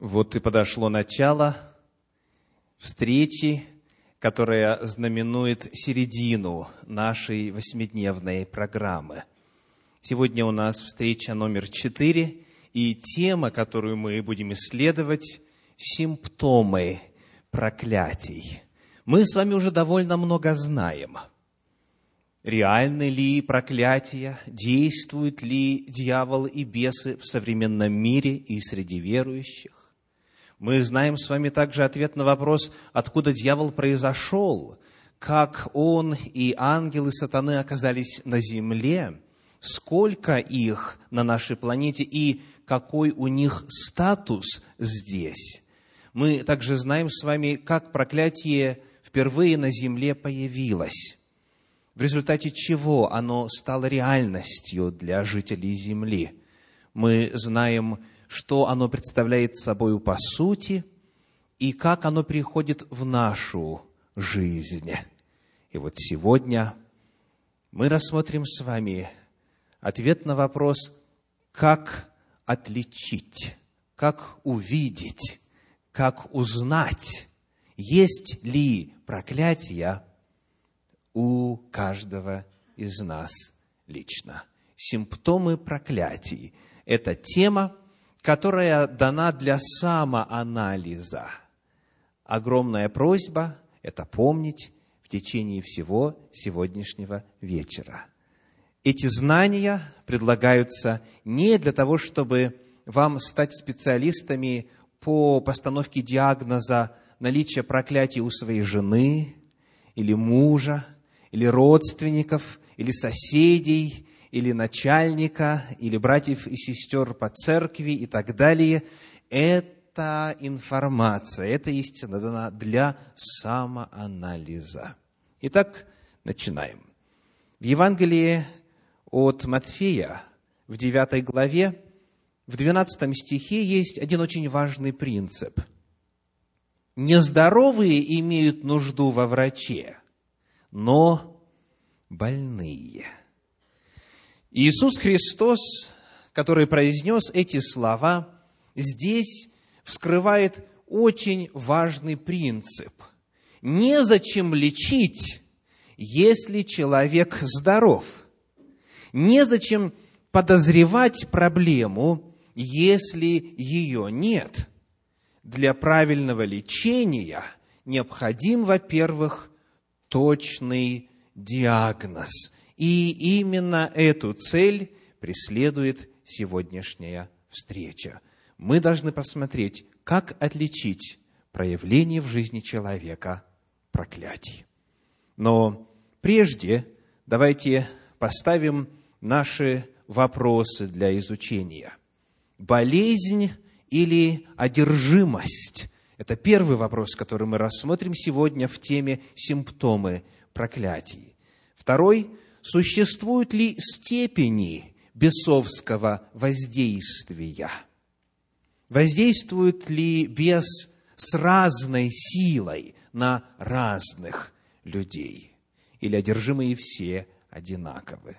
Вот и подошло начало встречи, которая знаменует середину нашей восьмидневной программы. Сегодня у нас встреча номер четыре, и тема, которую мы будем исследовать – симптомы проклятий. Мы с вами уже довольно много знаем. Реальны ли проклятия, действуют ли дьявол и бесы в современном мире и среди верующих? Мы знаем с вами также ответ на вопрос, откуда дьявол произошел, как он и ангелы сатаны оказались на земле, сколько их на нашей планете и какой у них статус здесь. Мы также знаем с вами, как проклятие впервые на земле появилось, в результате чего оно стало реальностью для жителей земли. Мы знаем, что оно представляет собой по сути и как оно приходит в нашу жизнь. И вот сегодня мы рассмотрим с вами ответ на вопрос, как отличить, как увидеть, как узнать, есть ли проклятие у каждого из нас лично. Симптомы проклятий – это тема, которая дана для самоанализа. Огромная просьба – это помнить в течение всего сегодняшнего вечера. Эти знания предлагаются не для того, чтобы вам стать специалистами по постановке диагноза наличия проклятия у своей жены или мужа, или родственников, или соседей, или начальника, или братьев и сестер по церкви и так далее. Это информация, это истина дана для самоанализа. Итак, начинаем. В Евангелии от Матфея в 9 главе, в 12 стихе есть один очень важный принцип. Нездоровые имеют нужду во враче, но больные – Иисус Христос, который произнес эти слова, здесь вскрывает очень важный принцип. Незачем лечить, если человек здоров. Незачем подозревать проблему, если ее нет. Для правильного лечения необходим, во-первых, точный диагноз – и именно эту цель преследует сегодняшняя встреча. Мы должны посмотреть, как отличить проявление в жизни человека проклятий. Но прежде давайте поставим наши вопросы для изучения. Болезнь или одержимость – это первый вопрос, который мы рассмотрим сегодня в теме «Симптомы проклятий». Второй существуют ли степени бесовского воздействия? Воздействует ли бес с разной силой на разных людей? Или одержимые все одинаковы?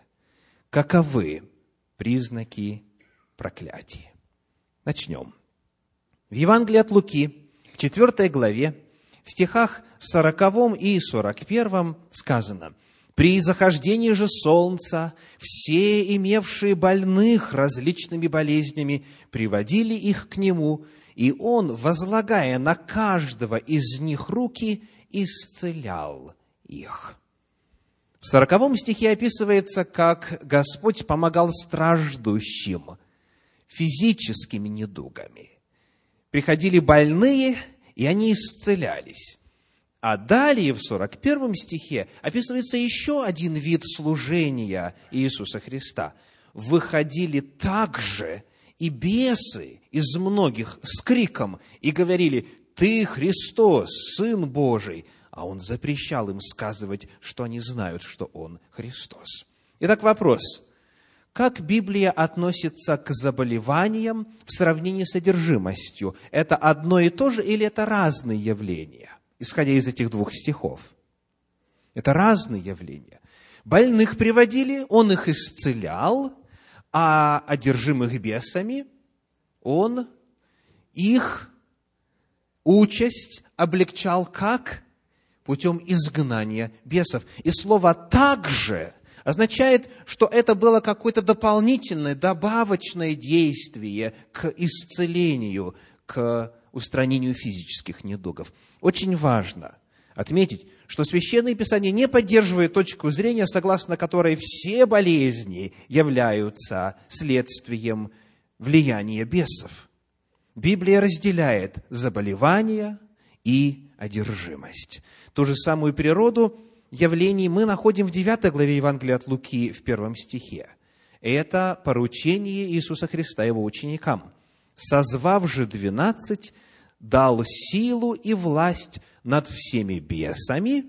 Каковы признаки проклятия? Начнем. В Евангелии от Луки, в 4 главе, в стихах 40 и 41 сказано – при захождении же солнца все имевшие больных различными болезнями приводили их к нему, и он, возлагая на каждого из них руки, исцелял их. В сороковом стихе описывается, как Господь помогал страждущим физическими недугами. Приходили больные, и они исцелялись. А далее в 41 стихе описывается еще один вид служения Иисуса Христа. Выходили также и бесы из многих с криком и говорили, «Ты Христос, Сын Божий!» А Он запрещал им сказывать, что они знают, что Он Христос. Итак, вопрос. Как Библия относится к заболеваниям в сравнении с содержимостью? Это одно и то же или это разные явления? Исходя из этих двух стихов. Это разные явления. Больных приводили, он их исцелял, а одержимых бесами он их участь облегчал как? Путем изгнания бесов. И слово «также» означает, что это было какое-то дополнительное, добавочное действие к исцелению, к устранению физических недугов. Очень важно отметить, что Священное Писание не поддерживает точку зрения, согласно которой все болезни являются следствием влияния бесов. Библия разделяет заболевания и одержимость. Ту же самую природу явлений мы находим в 9 главе Евангелия от Луки в первом стихе. Это поручение Иисуса Христа его ученикам. «Созвав же двенадцать, дал силу и власть над всеми бесами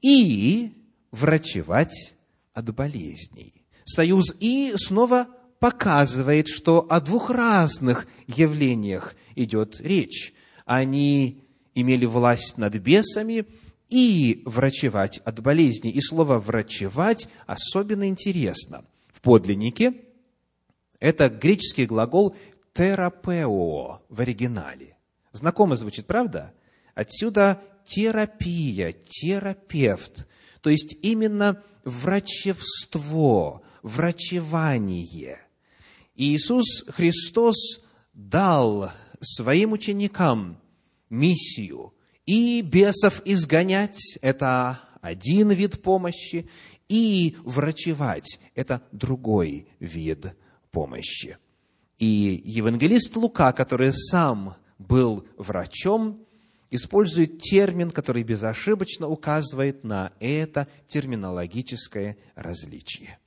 и врачевать от болезней». Союз «и» снова показывает, что о двух разных явлениях идет речь. Они имели власть над бесами и врачевать от болезни. И слово «врачевать» особенно интересно. В подлиннике это греческий глагол «терапео» в оригинале. Знакомо звучит, правда? Отсюда терапия, терапевт. То есть именно врачевство, врачевание. И Иисус Христос дал своим ученикам миссию и бесов изгонять – это один вид помощи, и врачевать – это другой вид помощи. И евангелист Лука, который сам был врачом, использует термин, который безошибочно указывает на это терминологическое различие.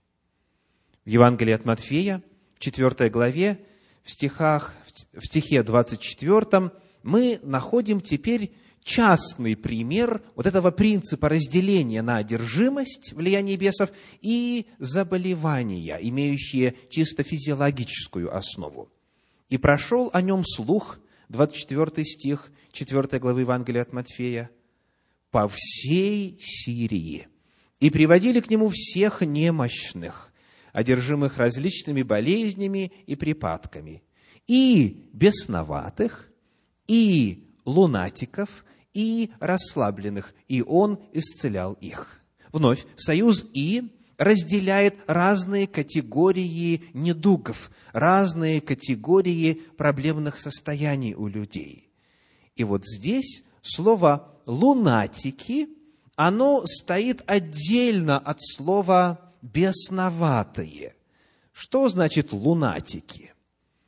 В Евангелии от Матфея – 4 главе, в, стихах, в стихе 24, мы находим теперь частный пример вот этого принципа разделения на одержимость, влияние бесов, и заболевания, имеющие чисто физиологическую основу. «И прошел о нем слух», 24 стих 4 главы Евангелия от Матфея, «по всей Сирии, и приводили к нему всех немощных, одержимых различными болезнями и припадками, и бесноватых, и лунатиков, и расслабленных, и он исцелял их. Вновь, союз «и» разделяет разные категории недугов, разные категории проблемных состояний у людей. И вот здесь слово «лунатики», оно стоит отдельно от слова бесноватые. Что значит лунатики?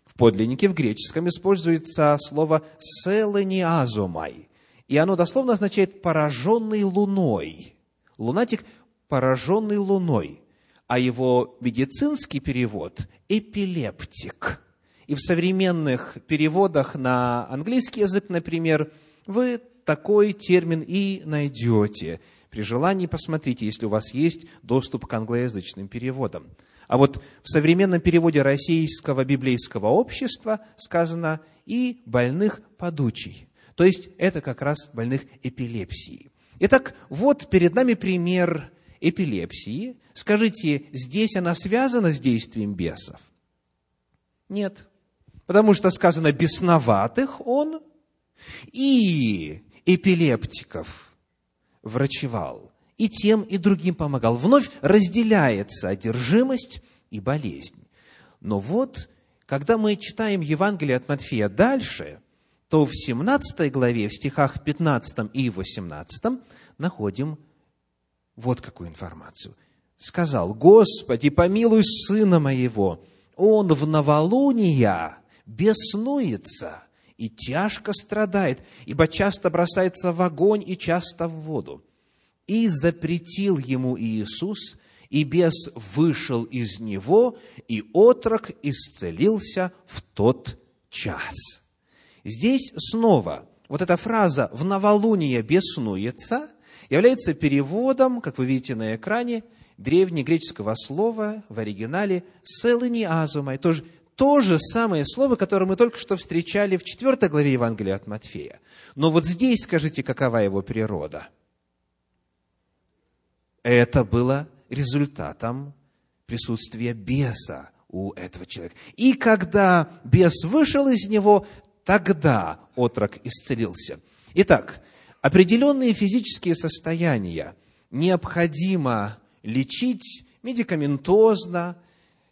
В подлиннике в греческом используется слово «селениазомай», и оно дословно означает «пораженный луной». Лунатик – пораженный луной, а его медицинский перевод – эпилептик. И в современных переводах на английский язык, например, вы такой термин и найдете – при желании посмотрите, если у вас есть доступ к англоязычным переводам. А вот в современном переводе Российского библейского общества сказано «и больных подучий». То есть это как раз больных эпилепсией. Итак, вот перед нами пример эпилепсии. Скажите, здесь она связана с действием бесов? Нет. Потому что сказано «бесноватых он» и эпилептиков – врачевал, и тем, и другим помогал. Вновь разделяется одержимость и болезнь. Но вот, когда мы читаем Евангелие от Матфея дальше, то в 17 главе, в стихах 15 и 18 находим вот какую информацию. «Сказал, Господи, помилуй сына моего, он в новолуния беснуется, и тяжко страдает, ибо часто бросается в огонь и часто в воду. И запретил ему Иисус, и бес вышел из него, и отрок исцелился в тот час. Здесь снова вот эта фраза «в новолуние беснуется» является переводом, как вы видите на экране, древнегреческого слова в оригинале «селыни азумай», тоже то же самое слово, которое мы только что встречали в 4 главе Евангелия от Матфея. Но вот здесь скажите, какова его природа? Это было результатом присутствия беса у этого человека. И когда бес вышел из него, Тогда отрок исцелился. Итак, определенные физические состояния необходимо лечить медикаментозно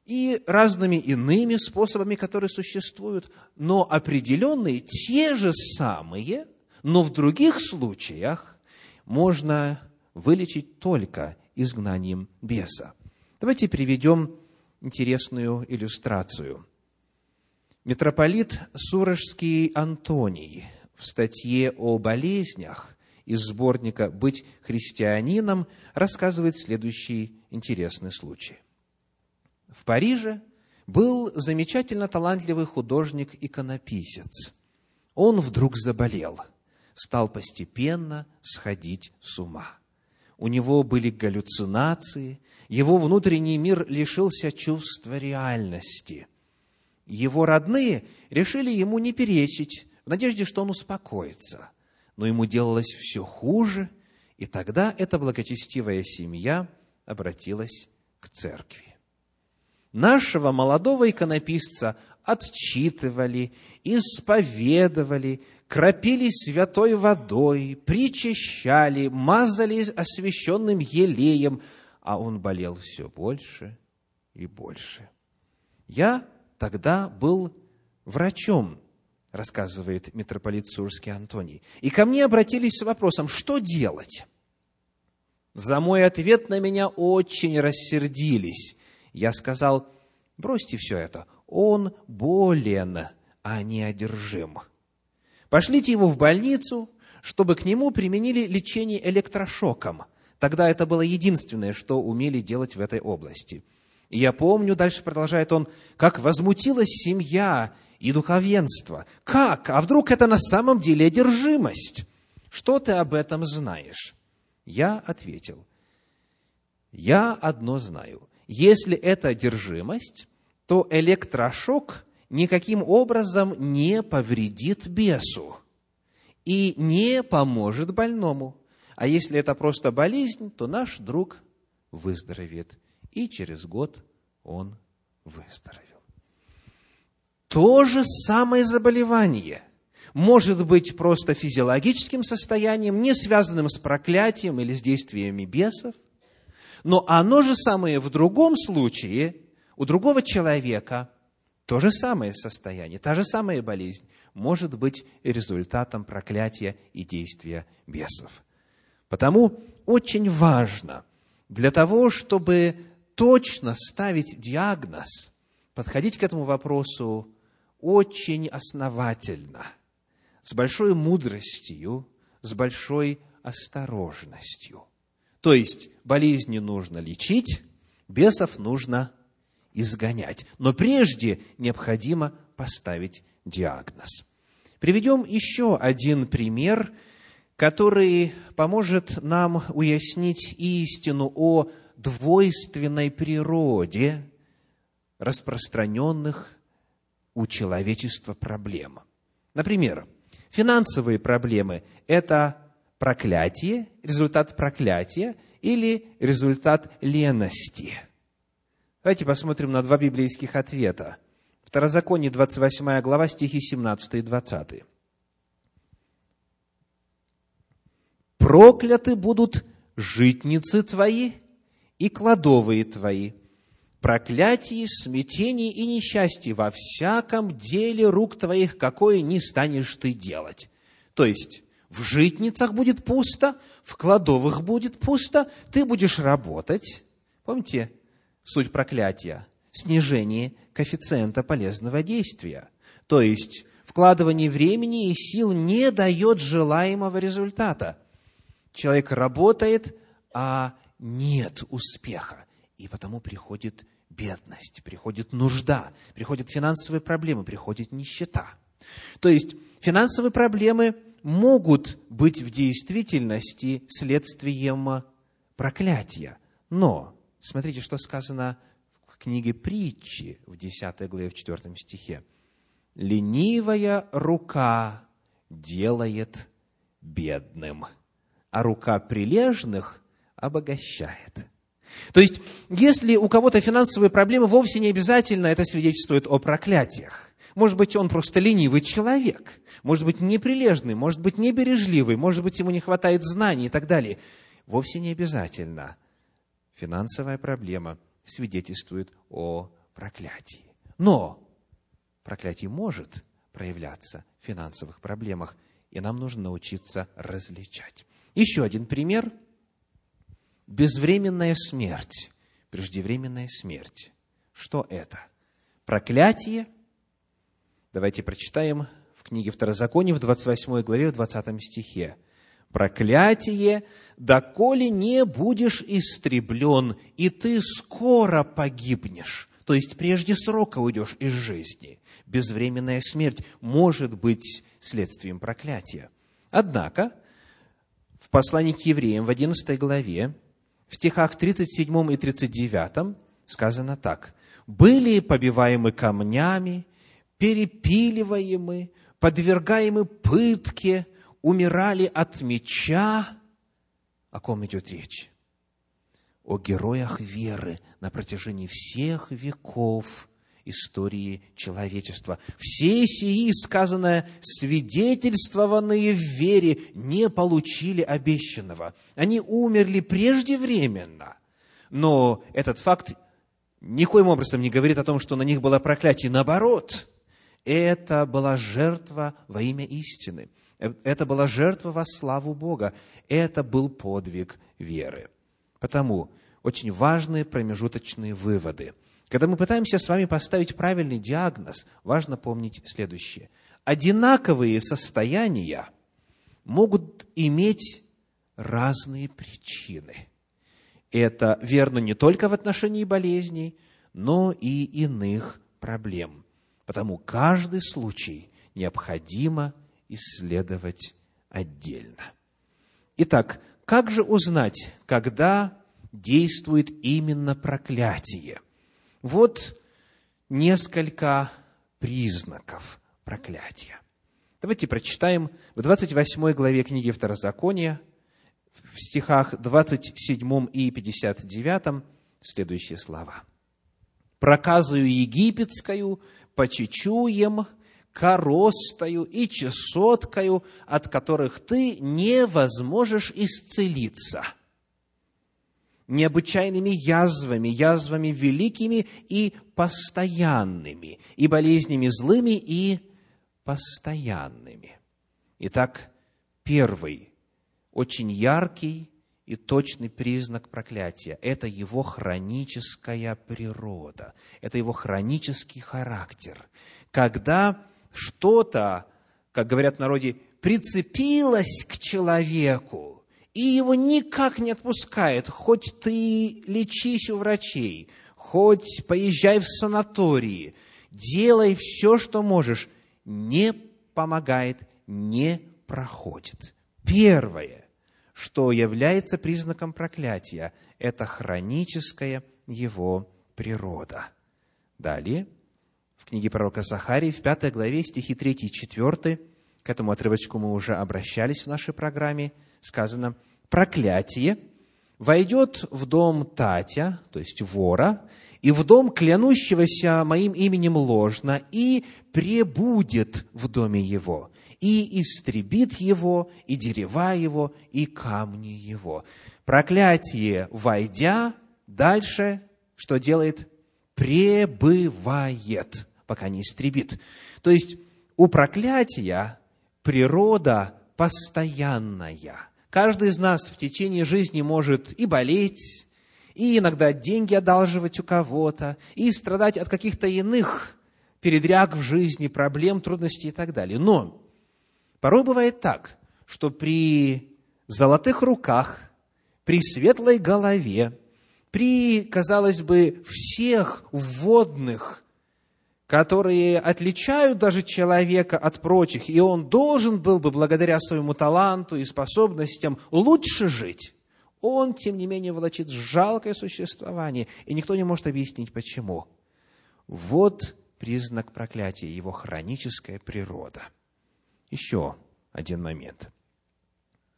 и разными иными способами, которые существуют, но определенные, те же самые, но в других случаях можно вылечить только изгнанием беса. Давайте приведем интересную иллюстрацию. Митрополит Сурожский Антоний в статье о болезнях из сборника «Быть христианином» рассказывает следующий интересный случай. В Париже был замечательно талантливый художник-иконописец. Он вдруг заболел, стал постепенно сходить с ума. У него были галлюцинации, его внутренний мир лишился чувства реальности. Его родные решили ему не перечить, в надежде, что он успокоится. Но ему делалось все хуже, и тогда эта благочестивая семья обратилась к церкви. Нашего молодого иконописца отчитывали, исповедовали, кропили святой водой, причащали, мазали освященным елеем, а он болел все больше и больше. Я тогда был врачом, рассказывает митрополит Сурский Антоний. И ко мне обратились с вопросом, что делать? За мой ответ на меня очень рассердились. Я сказал, бросьте все это, он болен, а не одержим. Пошлите его в больницу, чтобы к нему применили лечение электрошоком. Тогда это было единственное, что умели делать в этой области. И я помню, дальше продолжает он, как возмутилась семья и духовенство. Как? А вдруг это на самом деле одержимость? Что ты об этом знаешь? Я ответил, я одно знаю. Если это одержимость, то электрошок никаким образом не повредит бесу и не поможет больному. А если это просто болезнь, то наш друг выздоровеет. И через год он выздоровел. То же самое заболевание может быть просто физиологическим состоянием, не связанным с проклятием или с действиями бесов, но оно же самое в другом случае у другого человека то же самое состояние, та же самая болезнь может быть результатом проклятия и действия бесов. Потому очень важно для того, чтобы точно ставить диагноз, подходить к этому вопросу очень основательно, с большой мудростью, с большой осторожностью. То есть болезни нужно лечить, бесов нужно изгонять. Но прежде необходимо поставить диагноз. Приведем еще один пример, который поможет нам уяснить истину о двойственной природе распространенных у человечества проблем. Например, финансовые проблемы – это проклятие, результат проклятия или результат лености – Давайте посмотрим на два библейских ответа. Второзаконие, 28 глава, стихи 17 и 20. «Прокляты будут житницы твои и кладовые твои, проклятие, смятение и несчастье во всяком деле рук твоих, какое не станешь ты делать». То есть, в житницах будет пусто, в кладовых будет пусто, ты будешь работать. Помните, суть проклятия – снижение коэффициента полезного действия. То есть, вкладывание времени и сил не дает желаемого результата. Человек работает, а нет успеха. И потому приходит бедность, приходит нужда, приходят финансовые проблемы, приходит нищета. То есть финансовые проблемы могут быть в действительности следствием проклятия. Но Смотрите, что сказано в книге притчи в 10 главе, в 4 стихе. «Ленивая рука делает бедным, а рука прилежных обогащает». То есть, если у кого-то финансовые проблемы, вовсе не обязательно это свидетельствует о проклятиях. Может быть, он просто ленивый человек, может быть, неприлежный, может быть, небережливый, может быть, ему не хватает знаний и так далее. Вовсе не обязательно. Финансовая проблема свидетельствует о проклятии. Но проклятие может проявляться в финансовых проблемах, и нам нужно научиться различать. Еще один пример. Безвременная смерть, преждевременная смерть. Что это? Проклятие. Давайте прочитаем в книге Второзакония в 28 главе, в 20 стихе. «Проклятие, доколе не будешь истреблен, и ты скоро погибнешь». То есть прежде срока уйдешь из жизни. Безвременная смерть может быть следствием проклятия. Однако, в послании к евреям в 11 главе, в стихах 37 и 39 сказано так. «Были побиваемы камнями, перепиливаемы, подвергаемы пытке, умирали от меча». О ком идет речь? о героях веры на протяжении всех веков истории человечества. Все сии, сказанное, свидетельствованные в вере, не получили обещанного. Они умерли преждевременно. Но этот факт никоим образом не говорит о том, что на них было проклятие. Наоборот, это была жертва во имя истины. Это была жертва во славу Бога. Это был подвиг веры. Потому очень важные промежуточные выводы. Когда мы пытаемся с вами поставить правильный диагноз, важно помнить следующее. Одинаковые состояния могут иметь разные причины. Это верно не только в отношении болезней, но и иных проблем. Потому каждый случай необходимо исследовать отдельно. Итак, как же узнать, когда действует именно проклятие? Вот несколько признаков проклятия. Давайте прочитаем в 28 главе книги Второзакония, в стихах 27 и 59 следующие слова. «Проказую египетскую, почечуем, коростою и чесоткою, от которых ты не возможешь исцелиться, необычайными язвами, язвами великими и постоянными, и болезнями злыми и постоянными. Итак, первый, очень яркий и точный признак проклятия – это его хроническая природа, это его хронический характер. Когда что-то, как говорят в народе, прицепилось к человеку, и его никак не отпускает, хоть ты лечись у врачей, хоть поезжай в санатории, делай все, что можешь, не помогает, не проходит. Первое, что является признаком проклятия, это хроническая его природа. Далее, в книге пророка Захарии, в пятой главе, стихи 3 и 4, к этому отрывочку мы уже обращались в нашей программе, сказано, «Проклятие войдет в дом Татя, то есть вора, и в дом клянущегося моим именем ложно, и пребудет в доме его, и истребит его, и дерева его, и камни его». Проклятие, войдя, дальше что делает? Пребывает пока не истребит. То есть у проклятия природа постоянная. Каждый из нас в течение жизни может и болеть, и иногда деньги одалживать у кого-то, и страдать от каких-то иных передряг в жизни, проблем, трудностей и так далее. Но порой бывает так, что при золотых руках, при светлой голове, при, казалось бы, всех вводных которые отличают даже человека от прочих, и он должен был бы, благодаря своему таланту и способностям, лучше жить, он, тем не менее, влачит жалкое существование, и никто не может объяснить, почему. Вот признак проклятия, его хроническая природа. Еще один момент.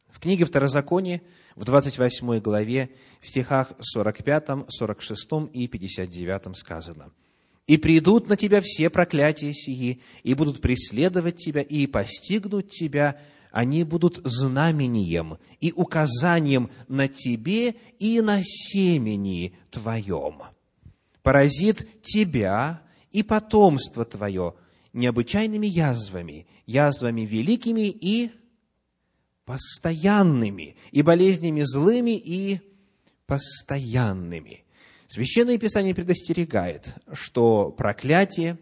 В книге Второзакония, в 28 главе, в стихах 45, 46 и 59 сказано – И придут на тебя все проклятия сии, и будут преследовать тебя, и постигнут тебя, они будут знамением и указанием на тебе и на семени твоем. Поразит тебя и потомство твое необычайными язвами, язвами великими и постоянными, и болезнями злыми и постоянными. Священное Писание предостерегает, что проклятие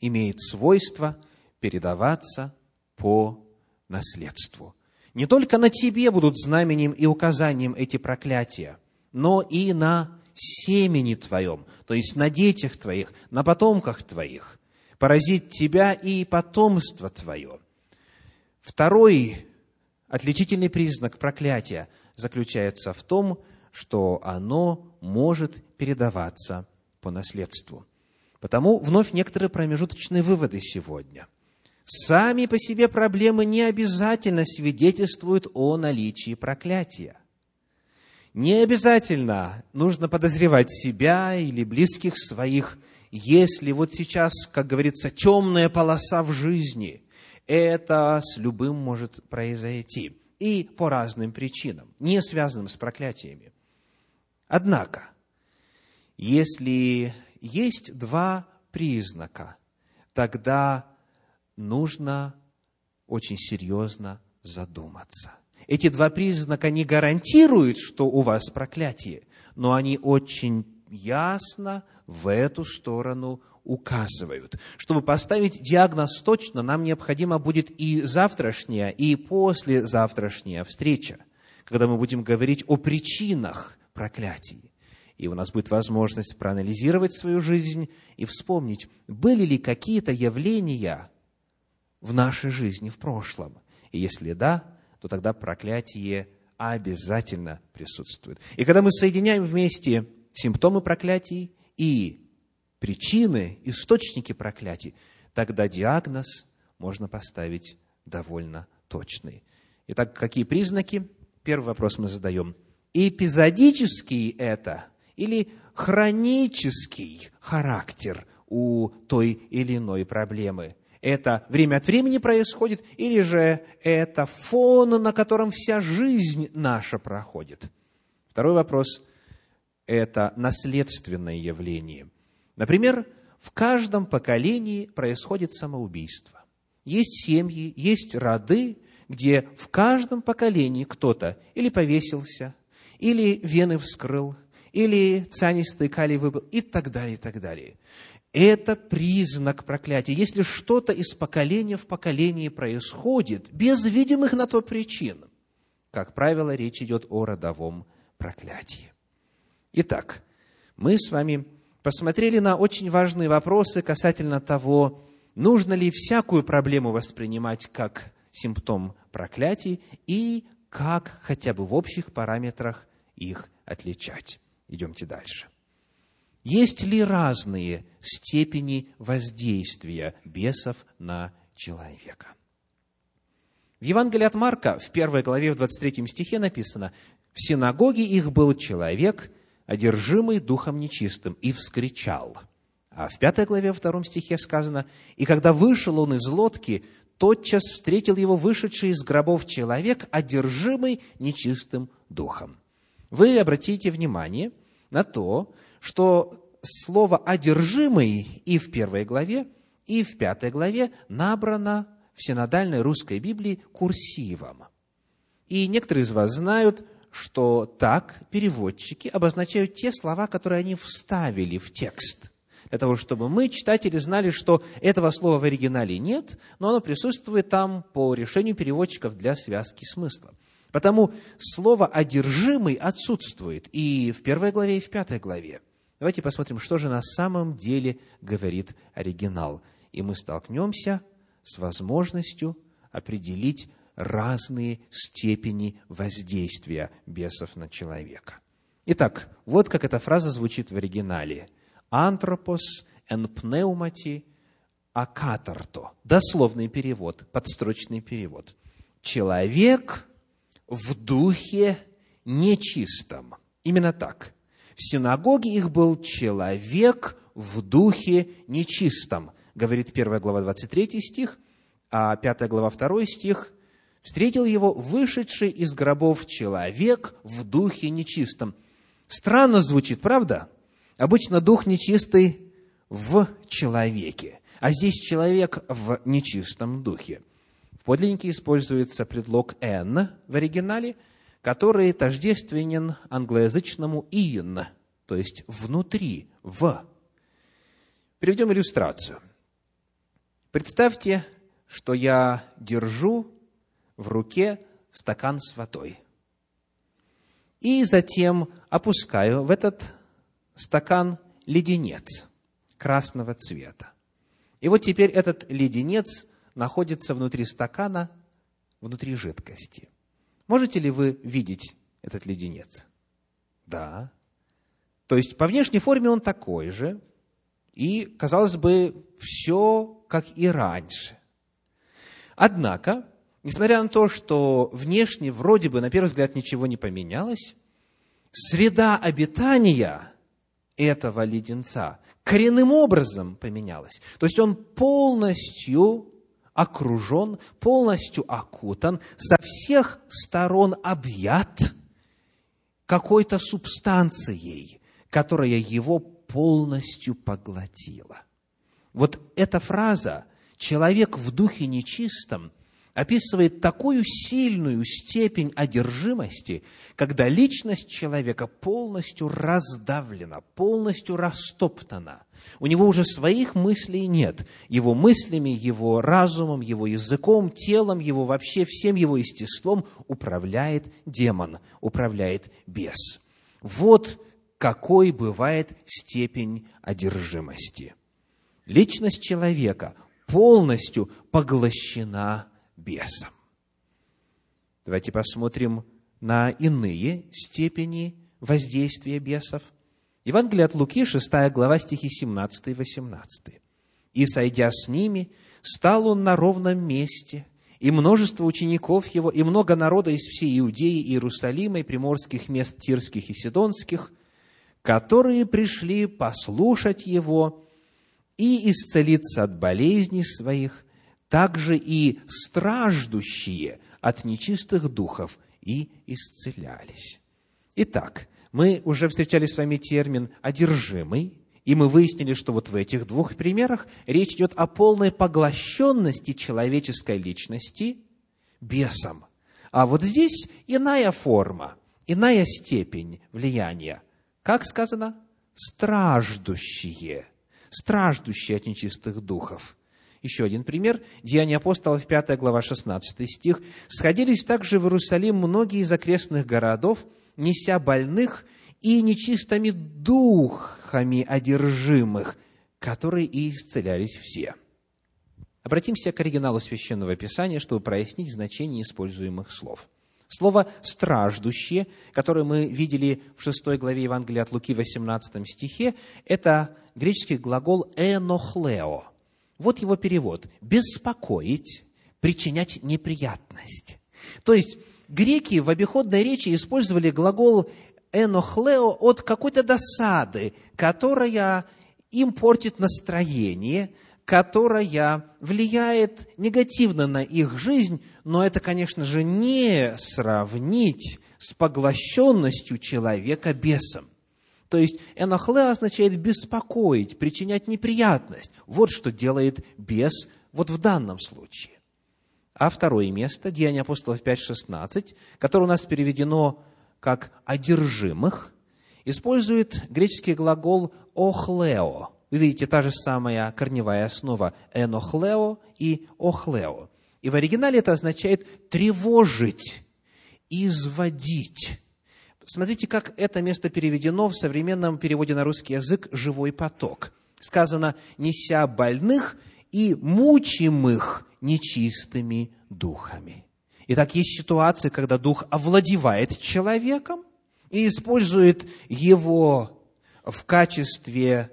имеет свойство передаваться по наследству. Не только на тебе будут знаменем и указанием эти проклятия, но и на семени твоем, то есть на детях твоих, на потомках твоих, поразит тебя и потомство твое. Второй отличительный признак проклятия заключается в том, что оно может передаваться по наследству. Потому вновь некоторые промежуточные выводы сегодня. Сами по себе проблемы не обязательно свидетельствуют о наличии проклятия. Не обязательно нужно подозревать себя или близких своих, если вот сейчас, как говорится, темная полоса в жизни, это с любым может произойти. И по разным причинам, не связанным с проклятиями. Однако, если есть два признака, тогда нужно очень серьезно задуматься. Эти два признака не гарантируют, что у вас проклятие, но они очень ясно в эту сторону указывают. Чтобы поставить диагноз точно, нам необходима будет и завтрашняя, и послезавтрашняя встреча, когда мы будем говорить о причинах проклятий. И у нас будет возможность проанализировать свою жизнь и вспомнить, были ли какие-то явления в нашей жизни в прошлом. И если да, то тогда проклятие обязательно присутствует. И когда мы соединяем вместе симптомы проклятий и причины, источники проклятий, тогда диагноз можно поставить довольно точный. Итак, какие признаки? Первый вопрос мы задаем – эпизодический это или хронический характер у той или иной проблемы. Это время от времени происходит, или же это фон, на котором вся жизнь наша проходит. Второй вопрос – это наследственное явление. Например, в каждом поколении происходит самоубийство. Есть семьи, есть роды, где в каждом поколении кто-то или повесился, или вены вскрыл, или цианистый калий выбыл, и так далее, и так далее. Это признак проклятия. Если что-то из поколения в поколение происходит, без видимых на то причин, как правило, речь идет о родовом проклятии. Итак, мы с вами посмотрели на очень важные вопросы касательно того, нужно ли всякую проблему воспринимать как симптом проклятий и как хотя бы в общих параметрах их отличать. Идемте дальше. Есть ли разные степени воздействия бесов на человека? В Евангелии от Марка, в первой главе, в 23 стихе написано, «В синагоге их был человек, одержимый духом нечистым, и вскричал». А в пятой главе, во втором стихе сказано, «И когда вышел он из лодки, тотчас встретил его вышедший из гробов человек, одержимый нечистым духом» вы обратите внимание на то, что слово «одержимый» и в первой главе, и в пятой главе набрано в синодальной русской Библии курсивом. И некоторые из вас знают, что так переводчики обозначают те слова, которые они вставили в текст. Для того, чтобы мы, читатели, знали, что этого слова в оригинале нет, но оно присутствует там по решению переводчиков для связки смысла. Потому слово «одержимый» отсутствует и в первой главе, и в пятой главе. Давайте посмотрим, что же на самом деле говорит оригинал. И мы столкнемся с возможностью определить разные степени воздействия бесов на человека. Итак, вот как эта фраза звучит в оригинале. «Антропос эн пнеумати акатарто». Дословный перевод, подстрочный перевод. «Человек в духе нечистом. Именно так. В синагоге их был человек в духе нечистом, говорит 1 глава 23 стих, а 5 глава 2 стих, встретил его вышедший из гробов человек в духе нечистом. Странно звучит, правда? Обычно дух нечистый в человеке, а здесь человек в нечистом духе. Подлиннике используется предлог «н» в оригинале, который тождественен англоязычному «in», то есть внутри, в. Приведем иллюстрацию. Представьте, что я держу в руке стакан с водой. И затем опускаю в этот стакан леденец красного цвета. И вот теперь этот леденец находится внутри стакана, внутри жидкости. Можете ли вы видеть этот леденец? Да. То есть по внешней форме он такой же, и, казалось бы, все как и раньше. Однако, несмотря на то, что внешне вроде бы, на первый взгляд, ничего не поменялось, среда обитания этого леденца коренным образом поменялась. То есть он полностью окружен, полностью окутан, со всех сторон объят какой-то субстанцией, которая его полностью поглотила. Вот эта фраза «человек в духе нечистом» описывает такую сильную степень одержимости, когда личность человека полностью раздавлена, полностью растоптана. У него уже своих мыслей нет. Его мыслями, его разумом, его языком, телом, его вообще всем его естеством управляет демон, управляет бес. Вот какой бывает степень одержимости. Личность человека полностью поглощена бесом. Давайте посмотрим на иные степени воздействия бесов. Евангелие от Луки, 6 глава, стихи 17 и 18. «И, сойдя с ними, стал он на ровном месте, и множество учеников его, и много народа из всей Иудеи, Иерусалима, и приморских мест Тирских и Сидонских, которые пришли послушать его и исцелиться от болезней своих, также и страждущие от нечистых духов и исцелялись. Итак, мы уже встречали с вами термин «одержимый», и мы выяснили, что вот в этих двух примерах речь идет о полной поглощенности человеческой личности бесом. А вот здесь иная форма, иная степень влияния. Как сказано? Страждущие. Страждущие от нечистых духов – еще один пример. Деяния апостолов, 5 глава, 16 стих. «Сходились также в Иерусалим многие из окрестных городов, неся больных и нечистыми духами одержимых, которые и исцелялись все». Обратимся к оригиналу Священного Писания, чтобы прояснить значение используемых слов. Слово «страждущие», которое мы видели в 6 главе Евангелия от Луки, 18 стихе, это греческий глагол «энохлео», вот его перевод. Беспокоить, причинять неприятность. То есть, греки в обиходной речи использовали глагол «энохлео» от какой-то досады, которая им портит настроение, которая влияет негативно на их жизнь, но это, конечно же, не сравнить с поглощенностью человека бесом. То есть энохле означает беспокоить, причинять неприятность. Вот что делает бес вот в данном случае. А второе место, Деяния апостолов 5.16, которое у нас переведено как «одержимых», использует греческий глагол «охлео». Вы видите, та же самая корневая основа «энохлео» и «охлео». И в оригинале это означает «тревожить», «изводить». Смотрите, как это место переведено в современном переводе на русский язык «живой поток». Сказано «неся больных и мучимых нечистыми духами». Итак, есть ситуации, когда дух овладевает человеком и использует его в качестве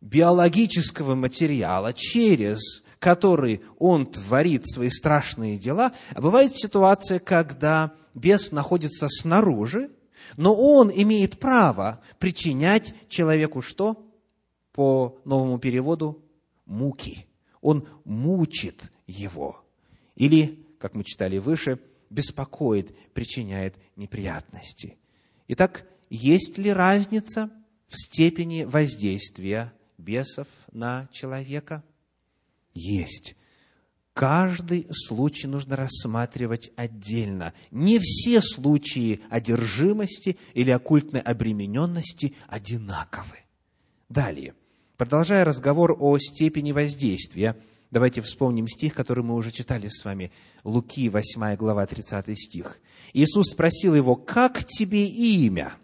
биологического материала, через который он творит свои страшные дела. А бывает ситуация, когда бес находится снаружи, Но он имеет право причинять человеку что? По новому переводу – муки. Он мучит его. Или, как мы читали выше, беспокоит, причиняет неприятности. Итак, есть ли разница в степени воздействия бесов на человека? Есть. Каждый случай нужно рассматривать отдельно. Не все случаи одержимости или оккультной обремененности одинаковы. Далее, продолжая разговор о степени воздействия, давайте вспомним стих, который мы уже читали с вами. Луки, 8 глава, 30 стих. Иисус спросил его, «Как тебе имя?»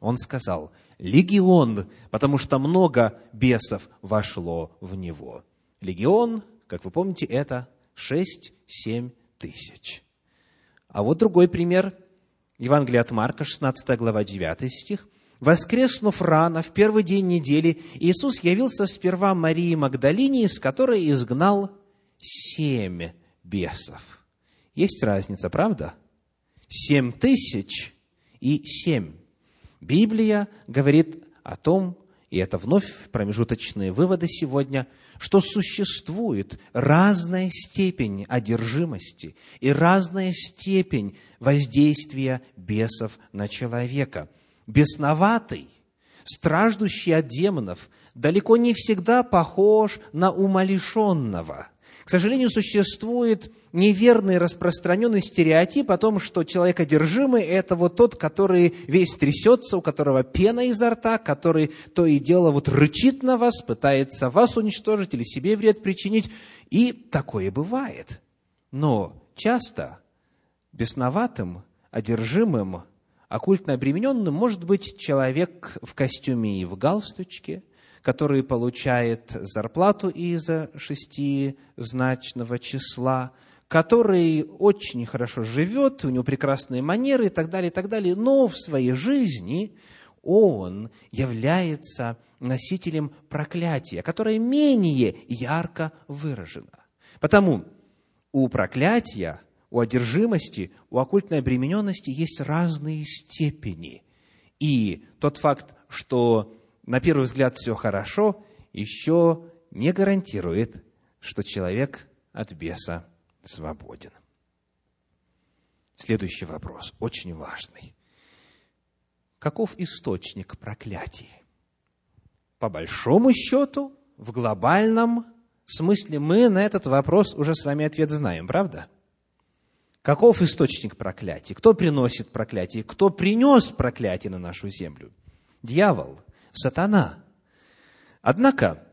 Он сказал, «Легион, потому что много бесов вошло в него». Легион как вы помните, это 6-7 тысяч. А вот другой пример. Евангелие от Марка, 16 глава, 9 стих. «Воскреснув рано, в первый день недели, Иисус явился сперва Марии Магдалине, из которой изгнал семь бесов». Есть разница, правда? Семь тысяч и семь. Библия говорит о том, и это вновь промежуточные выводы сегодня, что существует разная степень одержимости и разная степень воздействия бесов на человека. Бесноватый, страждущий от демонов, далеко не всегда похож на умалишенного – к сожалению, существует неверный распространенный стереотип о том, что человек одержимый – это вот тот, который весь трясется, у которого пена изо рта, который то и дело вот рычит на вас, пытается вас уничтожить или себе вред причинить. И такое бывает. Но часто бесноватым, одержимым, оккультно обремененным может быть человек в костюме и в галстучке – который получает зарплату из шестизначного числа, который очень хорошо живет, у него прекрасные манеры и так далее, и так далее, но в своей жизни он является носителем проклятия, которое менее ярко выражено. Потому у проклятия, у одержимости, у оккультной обремененности есть разные степени. И тот факт, что на первый взгляд все хорошо, еще не гарантирует, что человек от беса свободен. Следующий вопрос, очень важный. Каков источник проклятий? По большому счету, в глобальном смысле мы на этот вопрос уже с вами ответ знаем, правда? Каков источник проклятий? Кто приносит проклятие? Кто принес проклятие на нашу землю? Дьявол – сатана. Однако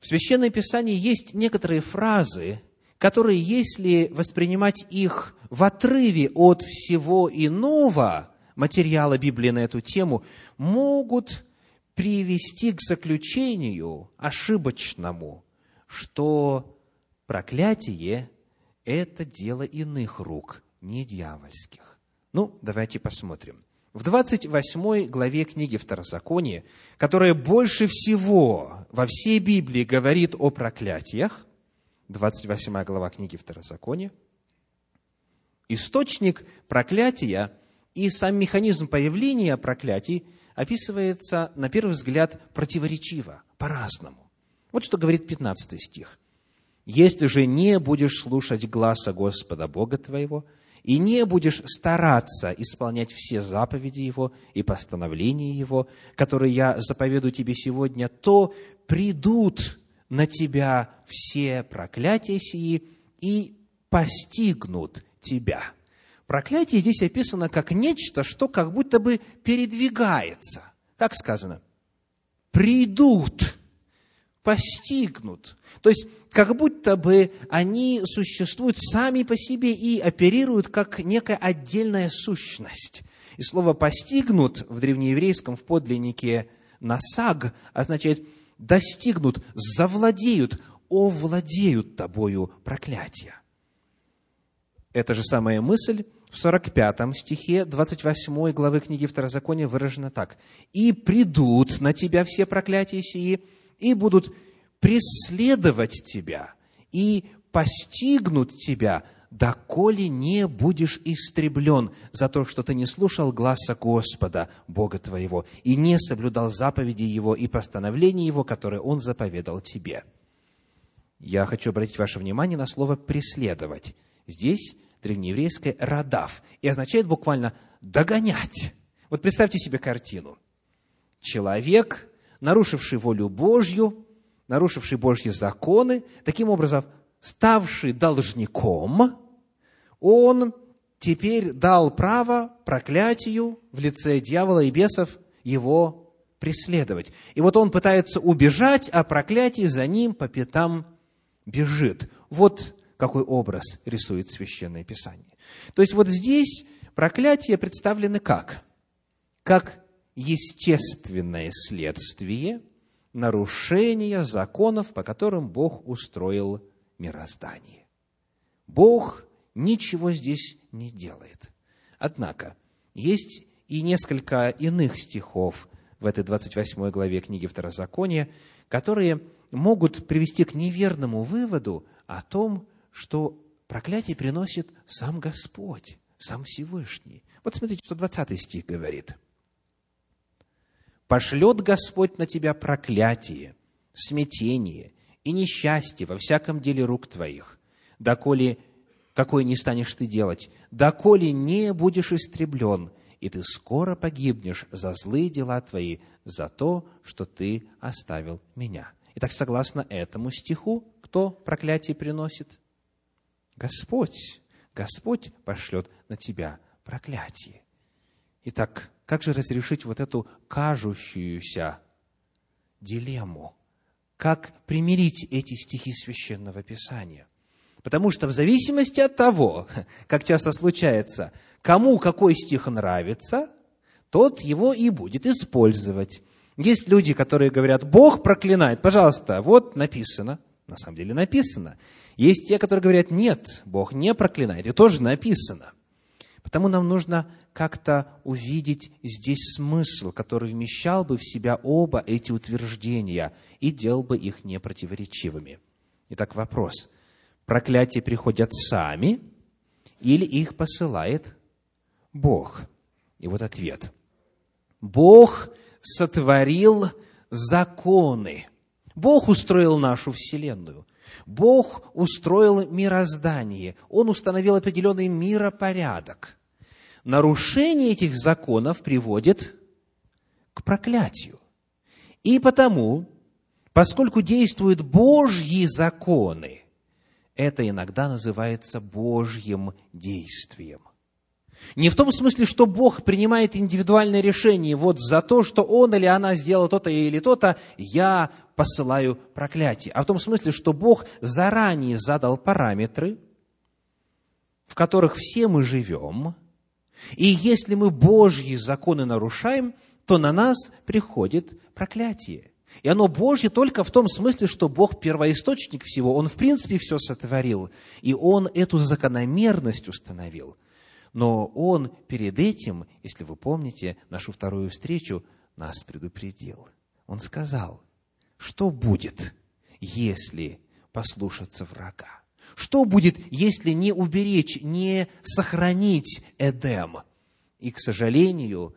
в Священном Писании есть некоторые фразы, которые, если воспринимать их в отрыве от всего иного материала Библии на эту тему, могут привести к заключению ошибочному, что проклятие – это дело иных рук, не дьявольских. Ну, давайте посмотрим. В 28 главе книги Второзакония, которая больше всего во всей Библии говорит о проклятиях, 28 глава книги Второзакония, источник проклятия и сам механизм появления проклятий описывается, на первый взгляд, противоречиво, по-разному. Вот что говорит 15 стих. «Если же не будешь слушать гласа Господа Бога твоего, и не будешь стараться исполнять все заповеди Его и постановления Его, которые я заповедую тебе сегодня, то придут на тебя все проклятия сии и постигнут тебя. Проклятие здесь описано как нечто, что как будто бы передвигается. Как сказано? Придут постигнут. То есть, как будто бы они существуют сами по себе и оперируют как некая отдельная сущность. И слово «постигнут» в древнееврейском в подлиннике «насаг» означает «достигнут», «завладеют», «овладеют тобою проклятия». Эта же самая мысль в 45 стихе 28 главы книги Второзакония выражена так. «И придут на тебя все проклятия сии, и будут преследовать тебя, и постигнут тебя доколе не будешь истреблен за то, что ты не слушал гласа Господа, Бога твоего, и не соблюдал заповеди Его и постановления Его, которые Он заповедал тебе». Я хочу обратить ваше внимание на слово «преследовать». Здесь древнееврейское «радав» и означает буквально «догонять». Вот представьте себе картину. Человек, нарушивший волю Божью, нарушивший Божьи законы, таким образом ставший должником, он теперь дал право проклятию в лице дьявола и бесов его преследовать. И вот он пытается убежать, а проклятие за ним по пятам бежит. Вот какой образ рисует Священное Писание. То есть вот здесь проклятия представлены как? Как естественное следствие нарушения законов, по которым Бог устроил мироздание. Бог ничего здесь не делает. Однако, есть и несколько иных стихов в этой 28 главе книги Второзакония, которые могут привести к неверному выводу о том, что проклятие приносит сам Господь, сам Всевышний. Вот смотрите, что 20 стих говорит. «Пошлет Господь на тебя проклятие, смятение и несчастье во всяком деле рук твоих, доколе какой не станешь ты делать, доколе не будешь истреблен, и ты скоро погибнешь за злые дела твои, за то, что ты оставил меня». Итак, согласно этому стиху, кто проклятие приносит? Господь. Господь пошлет на тебя проклятие. Итак, как же разрешить вот эту кажущуюся дилемму? Как примирить эти стихи Священного Писания? Потому что в зависимости от того, как часто случается, кому какой стих нравится, тот его и будет использовать. Есть люди, которые говорят, Бог проклинает. Пожалуйста, вот написано. На самом деле написано. Есть те, которые говорят, нет, Бог не проклинает. И тоже написано. Потому нам нужно как-то увидеть здесь смысл, который вмещал бы в себя оба эти утверждения и делал бы их непротиворечивыми. Итак, вопрос. Проклятия приходят сами или их посылает Бог? И вот ответ. Бог сотворил законы. Бог устроил нашу Вселенную. Бог устроил мироздание. Он установил определенный миропорядок. Нарушение этих законов приводит к проклятию. И потому, поскольку действуют Божьи законы, это иногда называется Божьим действием. Не в том смысле, что Бог принимает индивидуальное решение, вот за то, что он или она сделал то-то или то-то, я посылаю проклятие. А в том смысле, что Бог заранее задал параметры, в которых все мы живем, и если мы Божьи законы нарушаем, то на нас приходит проклятие. И оно Божье только в том смысле, что Бог первоисточник всего, Он в принципе все сотворил, и Он эту закономерность установил – но он перед этим, если вы помните нашу вторую встречу, нас предупредил. Он сказал, что будет, если послушаться врага? Что будет, если не уберечь, не сохранить Эдем? И, к сожалению,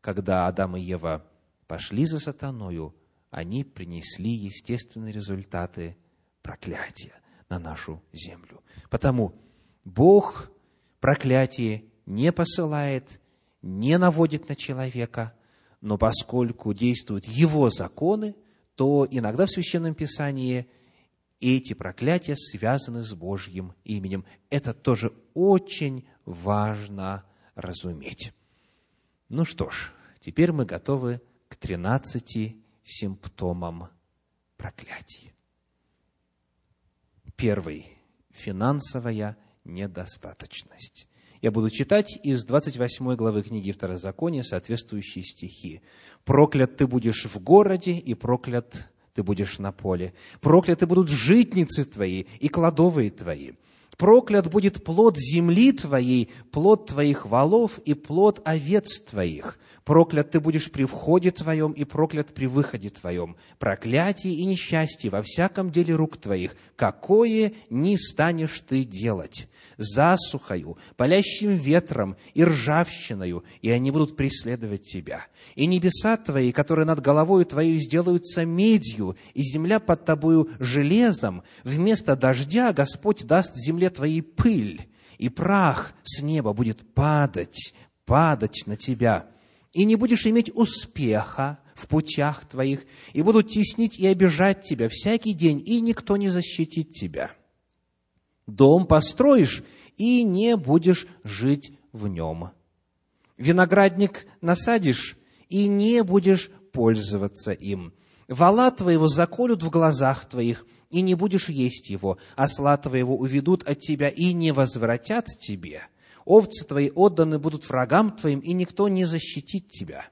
когда Адам и Ева пошли за сатаною, они принесли естественные результаты проклятия на нашу землю. Потому Бог проклятие не посылает, не наводит на человека, но поскольку действуют его законы, то иногда в Священном Писании эти проклятия связаны с Божьим именем. Это тоже очень важно разуметь. Ну что ж, теперь мы готовы к 13 симптомам проклятия. Первый – финансовая недостаточность. Я буду читать из 28 главы книги Второзакония соответствующие стихи. «Проклят ты будешь в городе, и проклят ты будешь на поле. Прокляты будут житницы твои и кладовые твои. Проклят будет плод земли твоей, плод твоих валов и плод овец твоих. Проклят ты будешь при входе твоем и проклят при выходе твоем. Проклятие и несчастье во всяком деле рук твоих, какое не станешь ты делать. Засухою, палящим ветром и ржавчиною, и они будут преследовать тебя. И небеса твои, которые над головою твоей сделаются медью, и земля под тобою железом. Вместо дождя Господь даст земле твоей пыль, и прах с неба будет падать, падать на тебя и не будешь иметь успеха в путях твоих, и будут теснить и обижать тебя всякий день, и никто не защитит тебя. Дом построишь, и не будешь жить в нем. Виноградник насадишь, и не будешь пользоваться им. Вала твоего заколют в глазах твоих, и не будешь есть его. Осла твоего уведут от тебя, и не возвратят тебе овцы твои отданы будут врагам твоим, и никто не защитит тебя.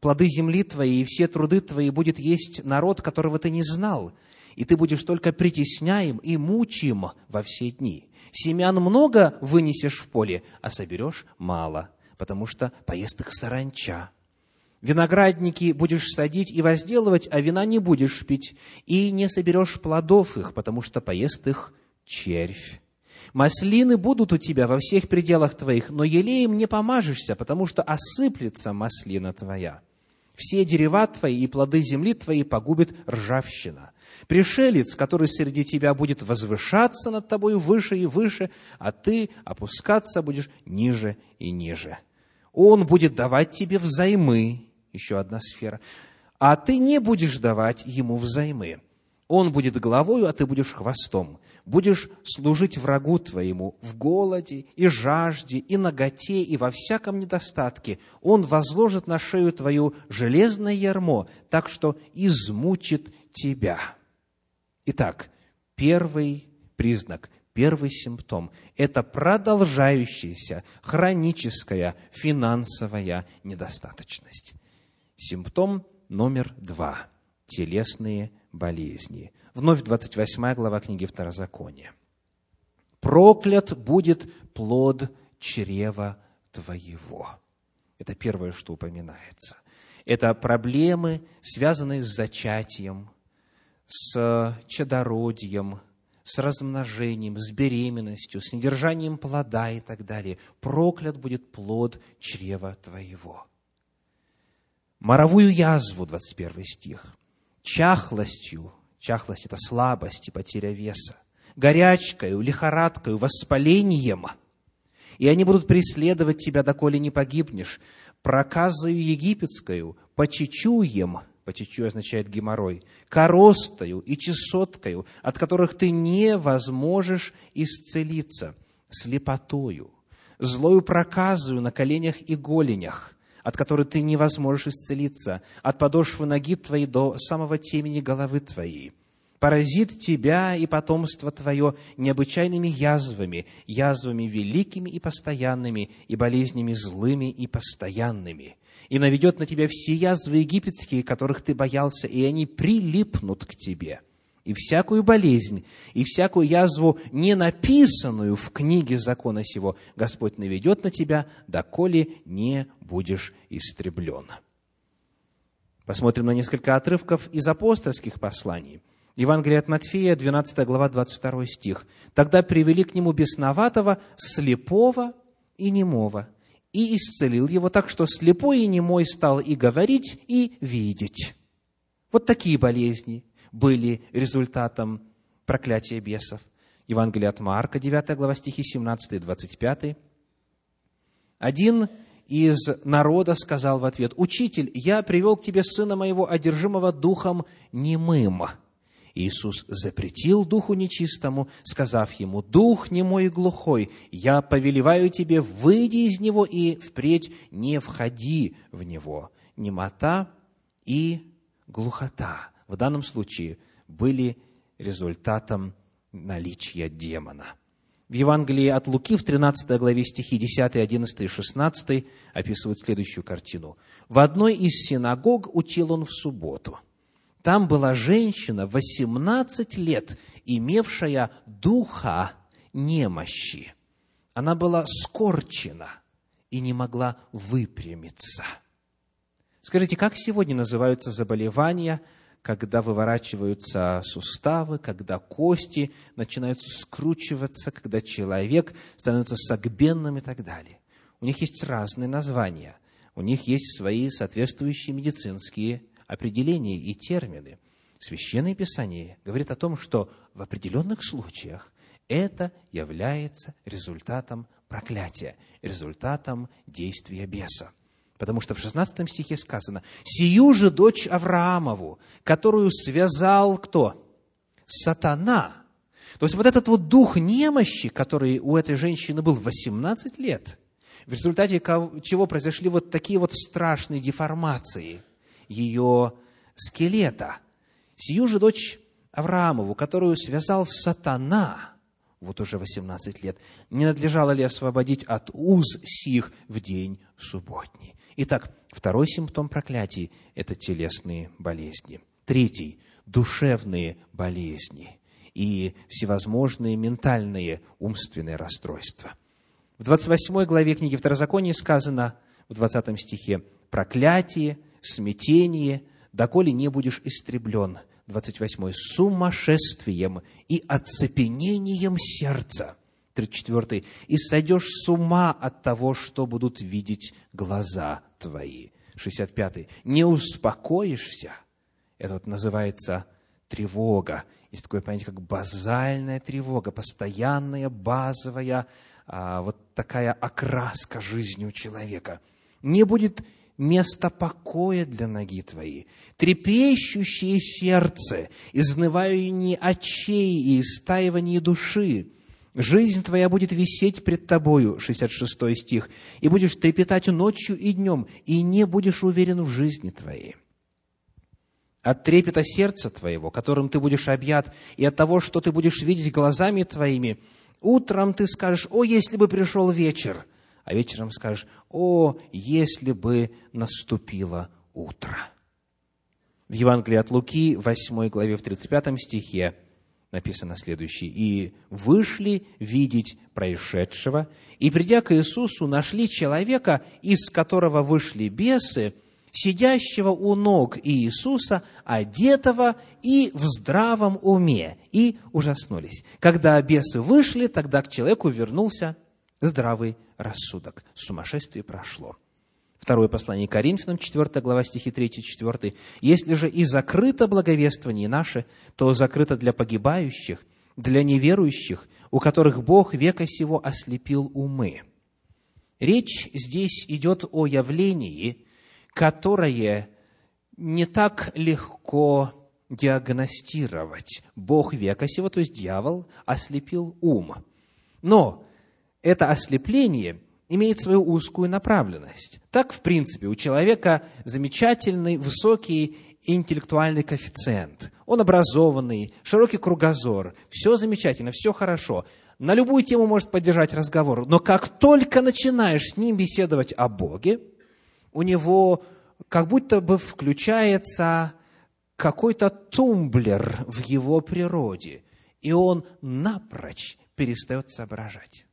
Плоды земли твои и все труды твои будет есть народ, которого ты не знал, и ты будешь только притесняем и мучим во все дни. Семян много вынесешь в поле, а соберешь мало, потому что их саранча. Виноградники будешь садить и возделывать, а вина не будешь пить, и не соберешь плодов их, потому что поест их червь. Маслины будут у тебя во всех пределах твоих, но елеем не помажешься, потому что осыплется маслина твоя. Все дерева твои и плоды земли твоей погубит ржавчина. Пришелец, который среди тебя будет возвышаться над тобой выше и выше, а ты опускаться будешь ниже и ниже. Он будет давать тебе взаймы, еще одна сфера, а ты не будешь давать ему взаймы. Он будет головою, а ты будешь хвостом будешь служить врагу твоему в голоде и жажде, и наготе, и во всяком недостатке. Он возложит на шею твою железное ярмо, так что измучит тебя. Итак, первый признак, первый симптом – это продолжающаяся хроническая финансовая недостаточность. Симптом номер два – телесные болезни. Вновь 28 глава книги Второзакония. «Проклят будет плод чрева твоего». Это первое, что упоминается. Это проблемы, связанные с зачатием, с чадородием, с размножением, с беременностью, с недержанием плода и так далее. Проклят будет плод чрева твоего. Моровую язву, 21 стих, чахлостью Чахлость – это слабость и потеря веса. Горячкою, лихорадкою, воспалением. И они будут преследовать тебя, доколе не погибнешь. Проказою египетскою, почечуем, почечу означает геморрой, коростою и чесоткою, от которых ты не возможешь исцелиться, слепотою, злою проказою на коленях и голенях, от которой ты не возможешь исцелиться, от подошвы ноги твоей до самого темени головы твоей. Поразит тебя и потомство твое необычайными язвами, язвами великими и постоянными, и болезнями злыми и постоянными. И наведет на тебя все язвы египетские, которых ты боялся, и они прилипнут к тебе – и всякую болезнь, и всякую язву, не написанную в книге закона сего, Господь наведет на тебя, доколе не будешь истреблен. Посмотрим на несколько отрывков из апостольских посланий. Евангелие от Матфея, 12 глава, 22 стих. «Тогда привели к нему бесноватого, слепого и немого, и исцелил его так, что слепой и немой стал и говорить, и видеть». Вот такие болезни были результатом проклятия бесов. Евангелие от Марка, 9 глава, стихи 17 и 25. Один из народа сказал в ответ, «Учитель, я привел к тебе сына моего, одержимого духом немым». Иисус запретил духу нечистому, сказав ему, «Дух немой и глухой, я повелеваю тебе, выйди из него и впредь не входи в него». Немота и глухота в данном случае были результатом наличия демона. В Евангелии от Луки в 13 главе стихи 10, 11 и 16 описывают следующую картину. В одной из синагог учил он в субботу. Там была женщина 18 лет, имевшая духа немощи. Она была скорчена и не могла выпрямиться. Скажите, как сегодня называются заболевания, когда выворачиваются суставы, когда кости начинают скручиваться, когда человек становится согбенным и так далее? У них есть разные названия, у них есть свои соответствующие медицинские определения и термины. Священное Писание говорит о том, что в определенных случаях это является результатом проклятия, результатом действия беса. Потому что в 16 стихе сказано, «Сию же дочь Авраамову, которую связал кто? Сатана». То есть вот этот вот дух немощи, который у этой женщины был 18 лет, в результате чего произошли вот такие вот страшные деформации ее скелета. Сию же дочь Авраамову, которую связал сатана, вот уже 18 лет, не надлежало ли освободить от уз сих в день субботний? Итак, второй симптом проклятий – это телесные болезни. Третий – душевные болезни и всевозможные ментальные умственные расстройства. В 28 главе книги Второзакония сказано в 20 стихе «проклятие, смятение, доколе не будешь истреблен». 28 «сумасшествием и оцепенением сердца». 34 «И сойдешь с ума от того, что будут видеть глаза твои». 65 «Не успокоишься». Это вот называется тревога. Есть такое понятие, как базальная тревога, постоянная, базовая, а, вот такая окраска жизни у человека. Не будет места покоя для ноги твоей, трепещущее сердце, изнывание очей и истаивание души. Жизнь твоя будет висеть пред тобою, 66 стих, и будешь трепетать ночью и днем, и не будешь уверен в жизни твоей. От трепета сердца твоего, которым ты будешь объят, и от того, что ты будешь видеть глазами твоими, утром ты скажешь, о, если бы пришел вечер, а вечером скажешь, о, если бы наступило утро. В Евангелии от Луки, 8 главе, в 35 стихе написано следующее. «И вышли видеть происшедшего, и, придя к Иисусу, нашли человека, из которого вышли бесы, сидящего у ног Иисуса, одетого и в здравом уме, и ужаснулись. Когда бесы вышли, тогда к человеку вернулся здравый рассудок. Сумасшествие прошло. Второе послание Коринфянам, 4 глава, стихи 3-4. «Если же и закрыто благовествование наше, то закрыто для погибающих, для неверующих, у которых Бог века сего ослепил умы». Речь здесь идет о явлении, которое не так легко диагностировать. Бог века сего, то есть дьявол, ослепил ум. Но это ослепление имеет свою узкую направленность. Так, в принципе, у человека замечательный, высокий интеллектуальный коэффициент. Он образованный, широкий кругозор, все замечательно, все хорошо. На любую тему может поддержать разговор, но как только начинаешь с ним беседовать о Боге, у него как будто бы включается какой-то тумблер в его природе, и он напрочь перестает соображать.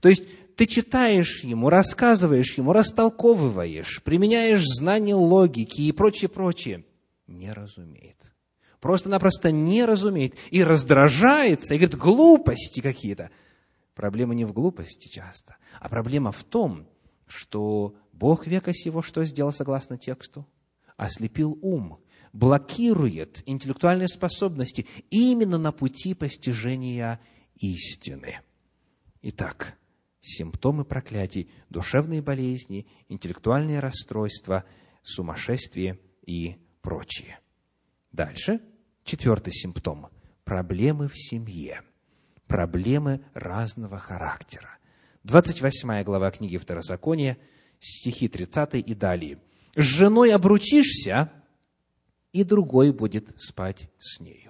То есть ты читаешь ему, рассказываешь ему, растолковываешь, применяешь знания логики и прочее, прочее. Не разумеет. Просто-напросто не разумеет. И раздражается, и говорит, глупости какие-то. Проблема не в глупости часто, а проблема в том, что Бог века сего что сделал согласно тексту? Ослепил ум, блокирует интеллектуальные способности именно на пути постижения истины. Итак, симптомы проклятий, душевные болезни, интеллектуальные расстройства, сумасшествие и прочее. Дальше, четвертый симптом – проблемы в семье, проблемы разного характера. 28 глава книги Второзакония, стихи 30 и далее. «С женой обручишься, и другой будет спать с нею»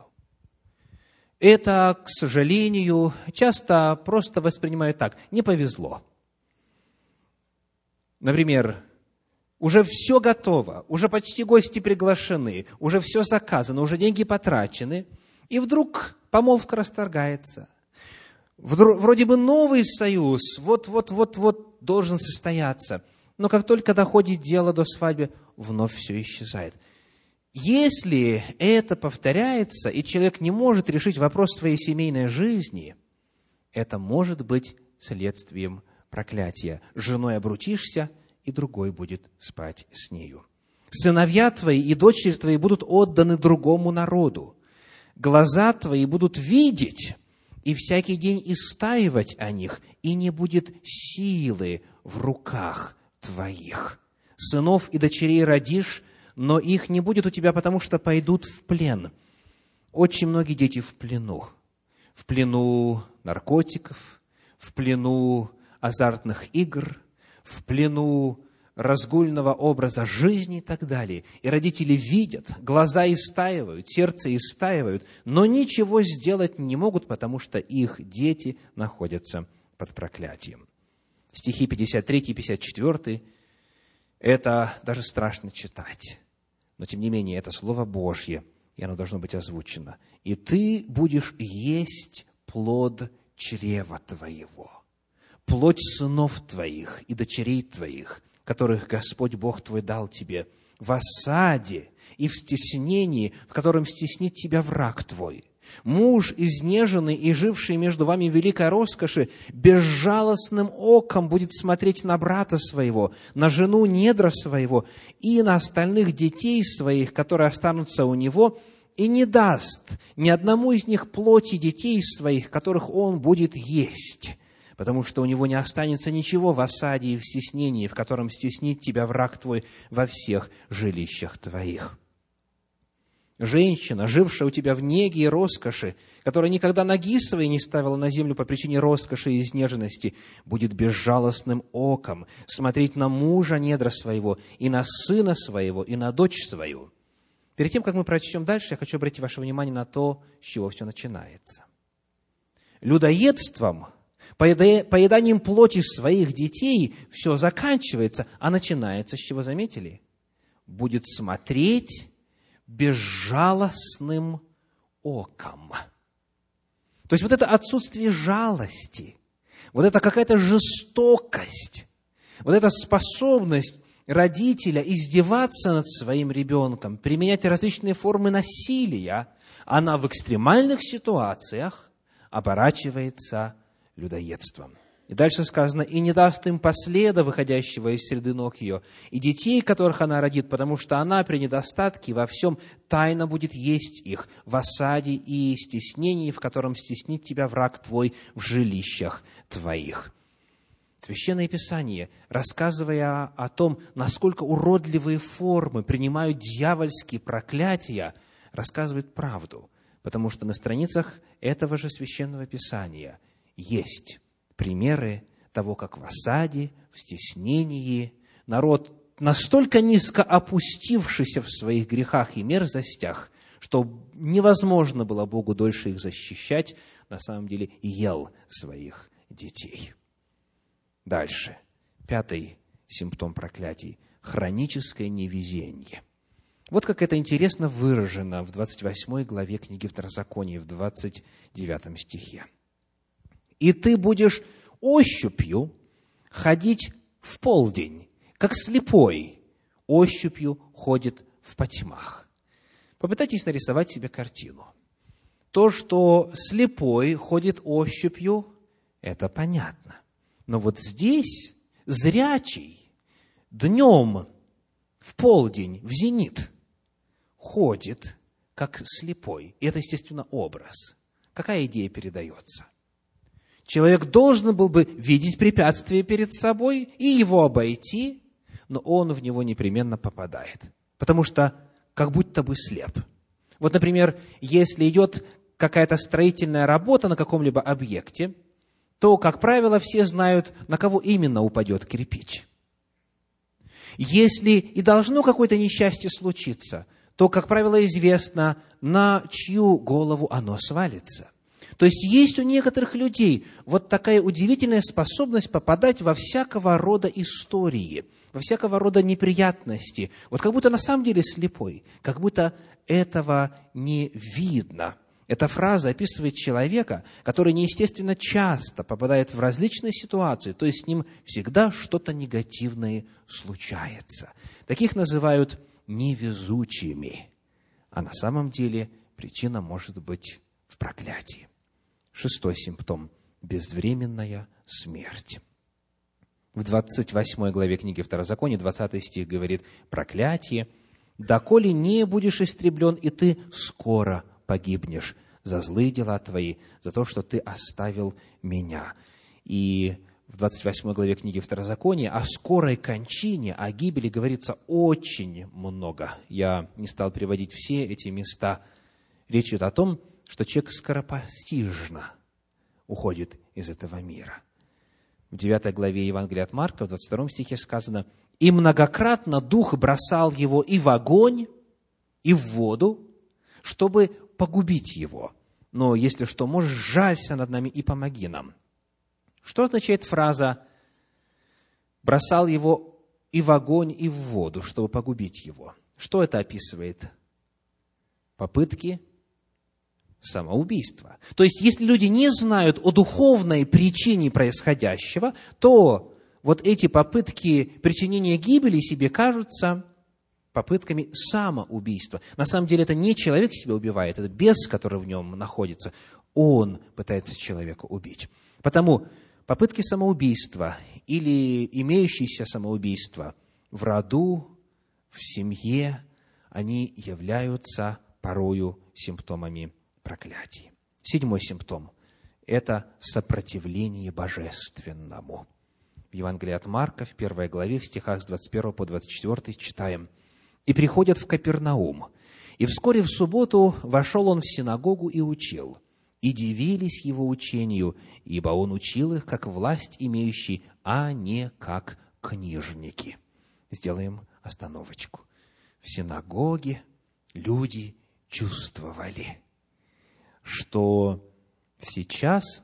это, к сожалению, часто просто воспринимают так. Не повезло. Например, уже все готово, уже почти гости приглашены, уже все заказано, уже деньги потрачены, и вдруг помолвка расторгается. Вроде бы новый союз, вот-вот-вот-вот должен состояться. Но как только доходит дело до свадьбы, вновь все исчезает. Если это повторяется, и человек не может решить вопрос своей семейной жизни, это может быть следствием проклятия. Женой обрутишься, и другой будет спать с нею. Сыновья твои и дочери твои будут отданы другому народу. Глаза твои будут видеть, и всякий день истаивать о них, и не будет силы в руках твоих. Сынов и дочерей родишь, но их не будет у тебя, потому что пойдут в плен. Очень многие дети в плену. В плену наркотиков, в плену азартных игр, в плену разгульного образа жизни и так далее. И родители видят, глаза истаивают, сердце истаивают, но ничего сделать не могут, потому что их дети находятся под проклятием. Стихи 53 и 54 – это даже страшно читать. Но, тем не менее, это Слово Божье, и оно должно быть озвучено. «И ты будешь есть плод чрева твоего, плоть сынов твоих и дочерей твоих, которых Господь Бог твой дал тебе, в осаде и в стеснении, в котором стеснит тебя враг твой. Муж, изнеженный и живший между вами великой роскоши, безжалостным оком будет смотреть на брата своего, на жену недра своего и на остальных детей своих, которые останутся у него, и не даст ни одному из них плоти детей своих, которых он будет есть потому что у него не останется ничего в осаде и в стеснении, в котором стеснит тебя враг твой во всех жилищах твоих. Женщина, жившая у тебя в неге и роскоши, которая никогда ноги своей не ставила на землю по причине роскоши и изнеженности, будет безжалостным оком смотреть на мужа недра своего, и на сына своего, и на дочь свою. Перед тем, как мы прочтем дальше, я хочу обратить ваше внимание на то, с чего все начинается. Людоедством – поеданием плоти своих детей все заканчивается, а начинается с чего, заметили? Будет смотреть безжалостным оком. То есть вот это отсутствие жалости, вот это какая-то жестокость, вот эта способность родителя издеваться над своим ребенком, применять различные формы насилия, она в экстремальных ситуациях оборачивается людоедством. И дальше сказано, и не даст им последа, выходящего из среды ног ее, и детей, которых она родит, потому что она при недостатке во всем тайно будет есть их, в осаде и стеснении, в котором стеснит тебя враг твой в жилищах твоих». Священное Писание, рассказывая о том, насколько уродливые формы принимают дьявольские проклятия, рассказывает правду, потому что на страницах этого же Священного Писания – есть примеры того, как в осаде, в стеснении народ, настолько низко опустившийся в своих грехах и мерзостях, что невозможно было Богу дольше их защищать, на самом деле ел своих детей. Дальше. Пятый симптом проклятий – хроническое невезение. Вот как это интересно выражено в 28 главе книги Второзакония, в 29 стихе и ты будешь ощупью ходить в полдень, как слепой ощупью ходит в потьмах. Попытайтесь нарисовать себе картину. То, что слепой ходит ощупью, это понятно. Но вот здесь зрячий днем в полдень, в зенит, ходит как слепой. И это, естественно, образ. Какая идея передается? Человек должен был бы видеть препятствие перед собой и его обойти, но он в него непременно попадает, потому что как будто бы слеп. Вот, например, если идет какая-то строительная работа на каком-либо объекте, то, как правило, все знают, на кого именно упадет кирпич. Если и должно какое-то несчастье случиться, то, как правило, известно, на чью голову оно свалится – то есть есть у некоторых людей вот такая удивительная способность попадать во всякого рода истории, во всякого рода неприятности. Вот как будто на самом деле слепой, как будто этого не видно. Эта фраза описывает человека, который неестественно часто попадает в различные ситуации, то есть с ним всегда что-то негативное случается. Таких называют невезучими. А на самом деле причина может быть в проклятии. Шестой симптом – безвременная смерть. В 28 главе книги Второзакония, 20 стих говорит «Проклятие, доколе не будешь истреблен, и ты скоро погибнешь за злые дела твои, за то, что ты оставил меня». И в 28 главе книги Второзакония о скорой кончине, о гибели говорится очень много. Я не стал приводить все эти места. Речь идет о том, что человек скоропостижно уходит из этого мира. В 9 главе Евангелия от Марка, в 22 стихе сказано, «И многократно Дух бросал его и в огонь, и в воду, чтобы погубить его. Но если что, можешь, жалься над нами и помоги нам». Что означает фраза «бросал его и в огонь, и в воду, чтобы погубить его»? Что это описывает? Попытки самоубийства. То есть, если люди не знают о духовной причине происходящего, то вот эти попытки причинения гибели себе кажутся попытками самоубийства. На самом деле это не человек себя убивает, это бес, который в нем находится. Он пытается человека убить. Потому попытки самоубийства или имеющиеся самоубийства в роду, в семье, они являются порою симптомами проклятий. Седьмой симптом – это сопротивление божественному. В Евангелии от Марка, в первой главе, в стихах с 21 по 24 читаем. «И приходят в Капернаум, и вскоре в субботу вошел он в синагогу и учил, и дивились его учению, ибо он учил их, как власть имеющий, а не как книжники». Сделаем остановочку. В синагоге люди чувствовали – что сейчас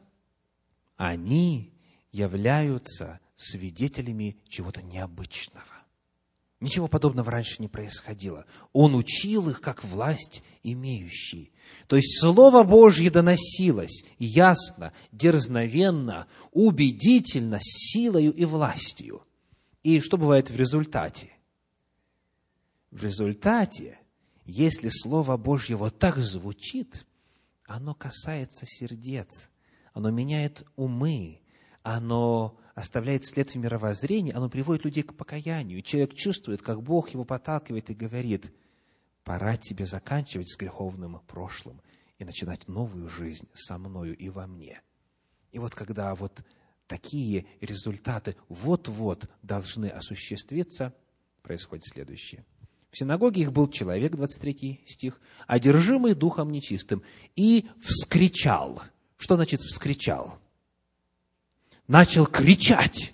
они являются свидетелями чего-то необычного. Ничего подобного раньше не происходило. Он учил их как власть имеющий. То есть Слово Божье доносилось ясно, дерзновенно, убедительно, силою и властью. И что бывает в результате? В результате, если Слово Божье вот так звучит, оно касается сердец, оно меняет умы, оно оставляет след в мировоззрении, оно приводит людей к покаянию. человек чувствует, как Бог его подталкивает и говорит, пора тебе заканчивать с греховным прошлым и начинать новую жизнь со мною и во мне. И вот когда вот такие результаты вот-вот должны осуществиться, происходит следующее – в синагоге их был человек, 23 стих, одержимый духом нечистым, и вскричал. Что значит вскричал? Начал кричать.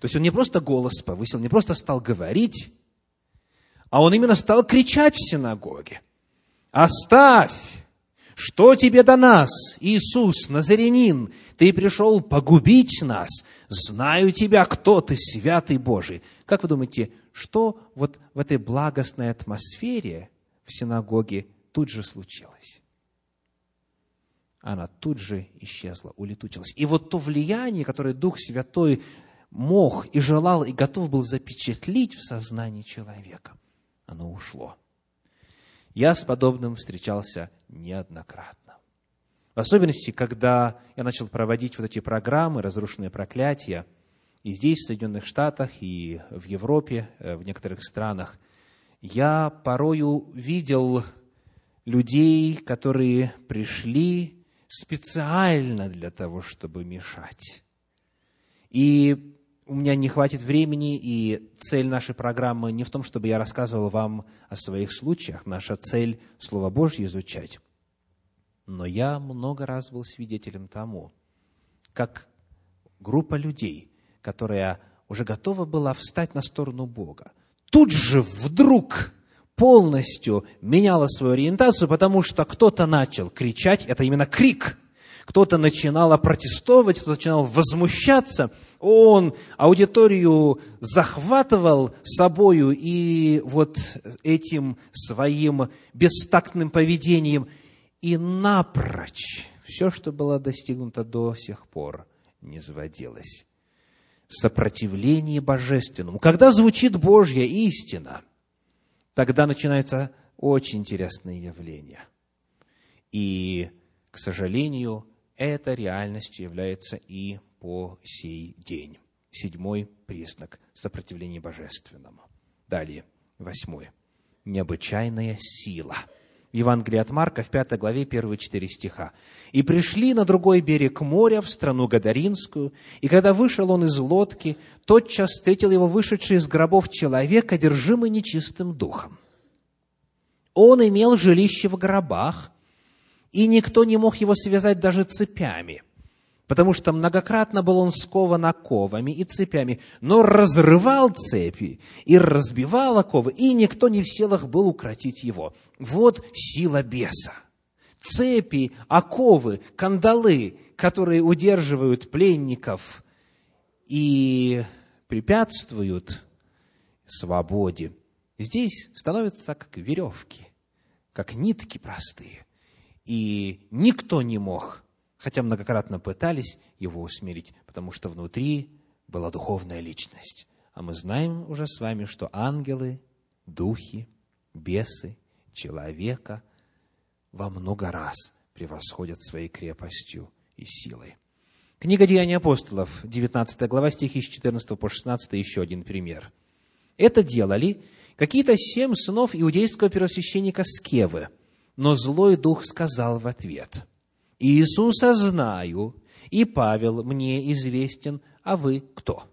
То есть он не просто голос повысил, не просто стал говорить, а он именно стал кричать в синагоге. «Оставь! Что тебе до нас, Иисус, Назарянин? Ты пришел погубить нас. Знаю тебя, кто ты, святый Божий». Как вы думаете, что вот в этой благостной атмосфере в синагоге тут же случилось. Она тут же исчезла, улетучилась. И вот то влияние, которое Дух Святой мог и желал, и готов был запечатлить в сознании человека, оно ушло. Я с подобным встречался неоднократно. В особенности, когда я начал проводить вот эти программы «Разрушенные проклятия», и здесь, в Соединенных Штатах, и в Европе, э, в некоторых странах, я порою видел людей, которые пришли специально для того, чтобы мешать. И у меня не хватит времени, и цель нашей программы не в том, чтобы я рассказывал вам о своих случаях. Наша цель – Слово Божье изучать. Но я много раз был свидетелем тому, как группа людей которая уже готова была встать на сторону Бога, тут же вдруг полностью меняла свою ориентацию, потому что кто-то начал кричать, это именно крик, кто-то начинал протестовать, кто-то начинал возмущаться, он аудиторию захватывал собою и вот этим своим бестактным поведением. И напрочь все, что было достигнуто до сих пор, не заводилось. Сопротивление божественному. Когда звучит Божья истина, тогда начинается очень интересное явление. И, к сожалению, эта реальностью является и по сей день. Седьмой признак сопротивления божественному. Далее, восьмой. Необычайная сила – в Евангелии от Марка, в пятой главе, первые четыре стиха. «И пришли на другой берег моря, в страну Гадаринскую, и когда вышел он из лодки, тотчас встретил его вышедший из гробов человек, одержимый нечистым духом. Он имел жилище в гробах, и никто не мог его связать даже цепями» потому что многократно был он скован оковами и цепями, но разрывал цепи и разбивал оковы, и никто не в силах был укротить его. Вот сила беса. Цепи, оковы, кандалы, которые удерживают пленников и препятствуют свободе, здесь становятся как веревки, как нитки простые. И никто не мог хотя многократно пытались его усмирить, потому что внутри была духовная личность. А мы знаем уже с вами, что ангелы, духи, бесы, человека во много раз превосходят своей крепостью и силой. Книга Деяний апостолов, 19 глава, стихи с 14 по 16, еще один пример. Это делали какие-то семь сынов иудейского первосвященника Скевы, но злой дух сказал в ответ – Иисуса знаю, и Павел мне известен, а вы кто?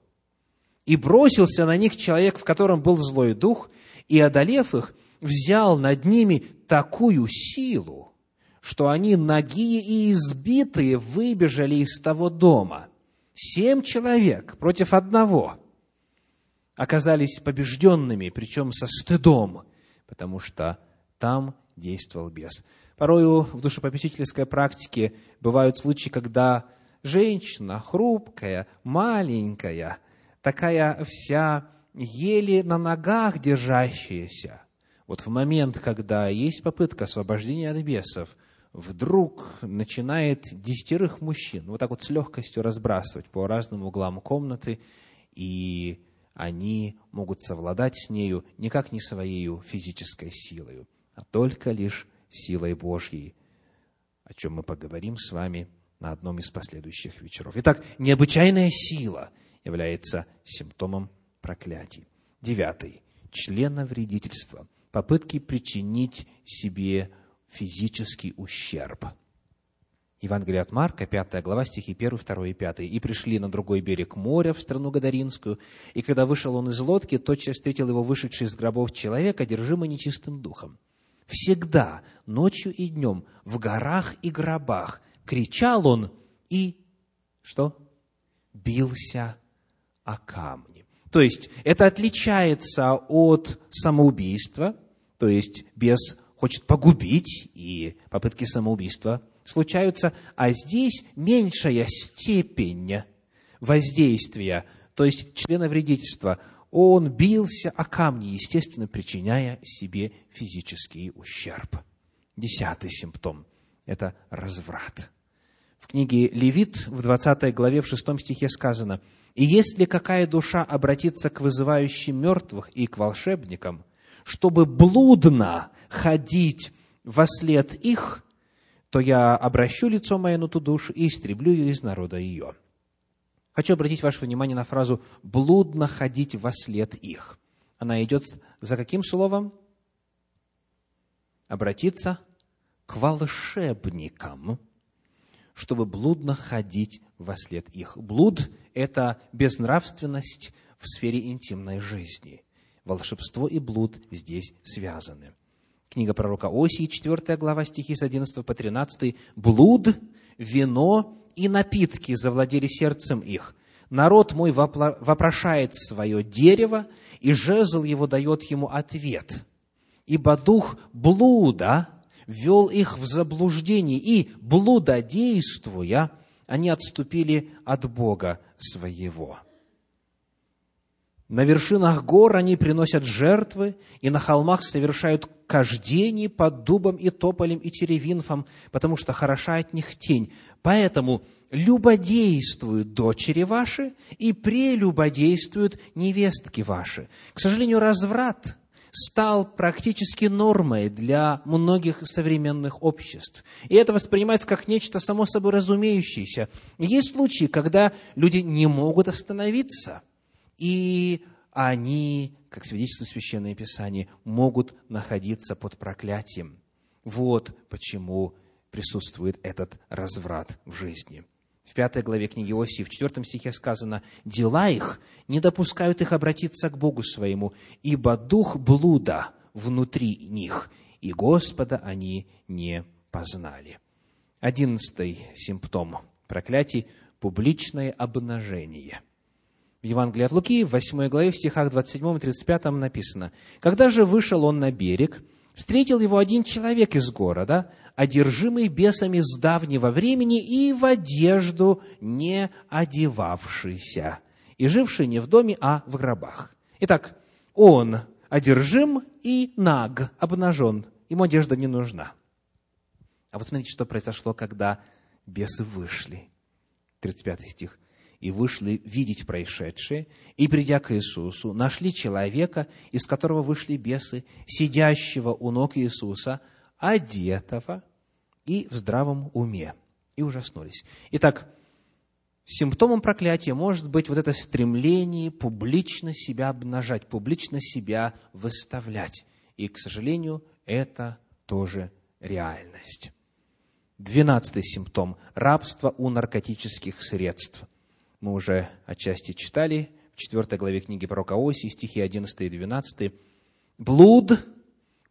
И бросился на них человек, в котором был злой дух, и, одолев их, взял над ними такую силу, что они, нагие и избитые, выбежали из того дома. Семь человек против одного оказались побежденными, причем со стыдом, потому что там действовал бес. Порою в душепопечительской практике бывают случаи, когда женщина хрупкая, маленькая, такая вся еле на ногах держащаяся, вот в момент, когда есть попытка освобождения от бесов, вдруг начинает десятерых мужчин вот так вот с легкостью разбрасывать по разным углам комнаты, и они могут совладать с нею никак не своей физической силой, а только лишь силой Божьей, о чем мы поговорим с вами на одном из последующих вечеров. Итак, необычайная сила является симптомом проклятий. Девятый. Членовредительство. Попытки причинить себе физический ущерб. Евангелие от Марка, 5 глава, стихи 1, 2 и 5. «И пришли на другой берег моря, в страну Гадаринскую, и когда вышел он из лодки, тотчас встретил его вышедший из гробов человек, одержимый нечистым духом всегда, ночью и днем, в горах и гробах, кричал он и, что? Бился о камни. То есть, это отличается от самоубийства, то есть, бес хочет погубить, и попытки самоубийства случаются, а здесь меньшая степень воздействия, то есть члена вредительства – он бился о камни, естественно, причиняя себе физический ущерб. Десятый симптом – это разврат. В книге Левит в 20 главе в 6 стихе сказано, «И если какая душа обратится к вызывающим мертвых и к волшебникам, чтобы блудно ходить во след их, то я обращу лицо мое на ту душу и истреблю ее из народа ее». Хочу обратить ваше внимание на фразу «блудно ходить во след их». Она идет за каким словом? Обратиться к волшебникам, чтобы блудно ходить во след их. Блуд – это безнравственность в сфере интимной жизни. Волшебство и блуд здесь связаны. Книга пророка Осии, 4 глава, стихи с 11 по 13. «Блуд, вино и напитки завладели сердцем их. Народ мой вопрошает свое дерево, и жезл его дает ему ответ. Ибо дух блуда вел их в заблуждение, и, блудодействуя, они отступили от Бога своего. На вершинах гор они приносят жертвы, и на холмах совершают кождение под дубом и тополем и теревинфом, потому что хороша от них тень. Поэтому любодействуют дочери ваши и прелюбодействуют невестки ваши. К сожалению, разврат стал практически нормой для многих современных обществ. И это воспринимается как нечто само собой разумеющееся. Есть случаи, когда люди не могут остановиться, и они, как свидетельствует Священное Писание, могут находиться под проклятием. Вот почему присутствует этот разврат в жизни. В пятой главе книги Иосии, в четвертом стихе сказано, «Дела их не допускают их обратиться к Богу своему, ибо дух блуда внутри них, и Господа они не познали». Одиннадцатый симптом проклятий – публичное обнажение. Евангелии от Луки, в 8 главе, в стихах 27 и 35 написано, «Когда же вышел он на берег, встретил его один человек из города, одержимый бесами с давнего времени и в одежду не одевавшийся, и живший не в доме, а в гробах. Итак, он одержим и наг, обнажен. Ему одежда не нужна. А вот смотрите, что произошло, когда бесы вышли. 35 стих и вышли видеть происшедшее, и, придя к Иисусу, нашли человека, из которого вышли бесы, сидящего у ног Иисуса, одетого и в здравом уме, и ужаснулись. Итак, симптомом проклятия может быть вот это стремление публично себя обнажать, публично себя выставлять. И, к сожалению, это тоже реальность. Двенадцатый симптом – рабство у наркотических средств – мы уже отчасти читали в 4 главе книги пророка Оси, стихи 11 и 12. «Блуд,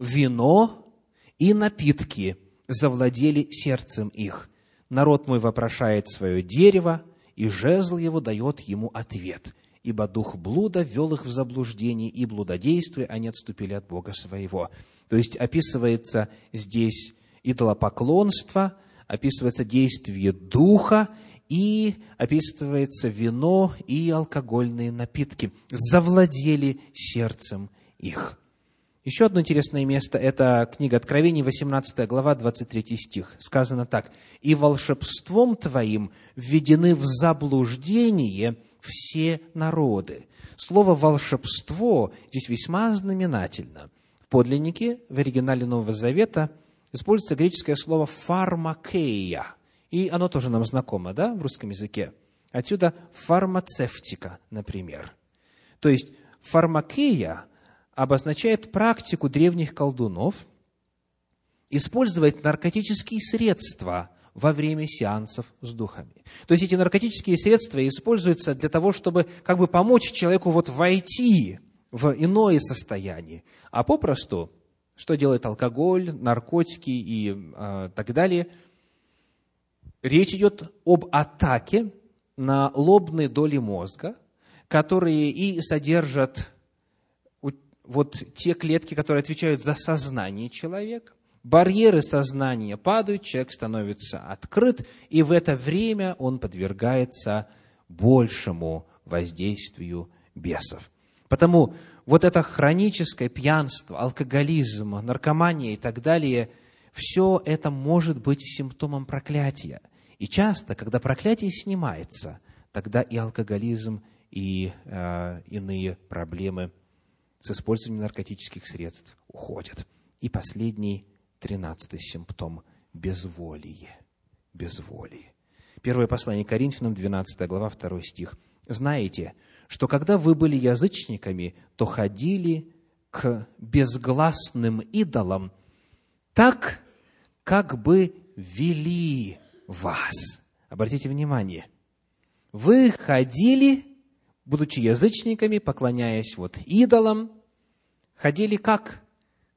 вино и напитки завладели сердцем их. Народ мой вопрошает свое дерево, и жезл его дает ему ответ. Ибо дух блуда ввел их в заблуждение, и блудодействие они отступили от Бога своего». То есть описывается здесь идолопоклонство, описывается действие духа, и описывается вино и алкогольные напитки, завладели сердцем их. Еще одно интересное место – это книга Откровений, 18 глава, 23 стих. Сказано так. «И волшебством твоим введены в заблуждение все народы». Слово «волшебство» здесь весьма знаменательно. В подлиннике, в оригинале Нового Завета, используется греческое слово «фармакея», и оно тоже нам знакомо, да, в русском языке. Отсюда фармацевтика, например. То есть фармакея обозначает практику древних колдунов использовать наркотические средства во время сеансов с духами. То есть эти наркотические средства используются для того, чтобы как бы помочь человеку вот войти в иное состояние. А попросту, что делает алкоголь, наркотики и э, так далее – речь идет об атаке на лобные доли мозга, которые и содержат вот те клетки, которые отвечают за сознание человека. Барьеры сознания падают, человек становится открыт, и в это время он подвергается большему воздействию бесов. Потому вот это хроническое пьянство, алкоголизм, наркомания и так далее, все это может быть симптомом проклятия – и часто, когда проклятие снимается, тогда и алкоголизм, и э, иные проблемы с использованием наркотических средств уходят. И последний, тринадцатый симптом – безволие. Безволие. Первое послание Коринфянам, 12 глава, 2 стих. «Знаете, что когда вы были язычниками, то ходили к безгласным идолам так, как бы вели вас. Обратите внимание, вы ходили, будучи язычниками, поклоняясь вот идолам, ходили как?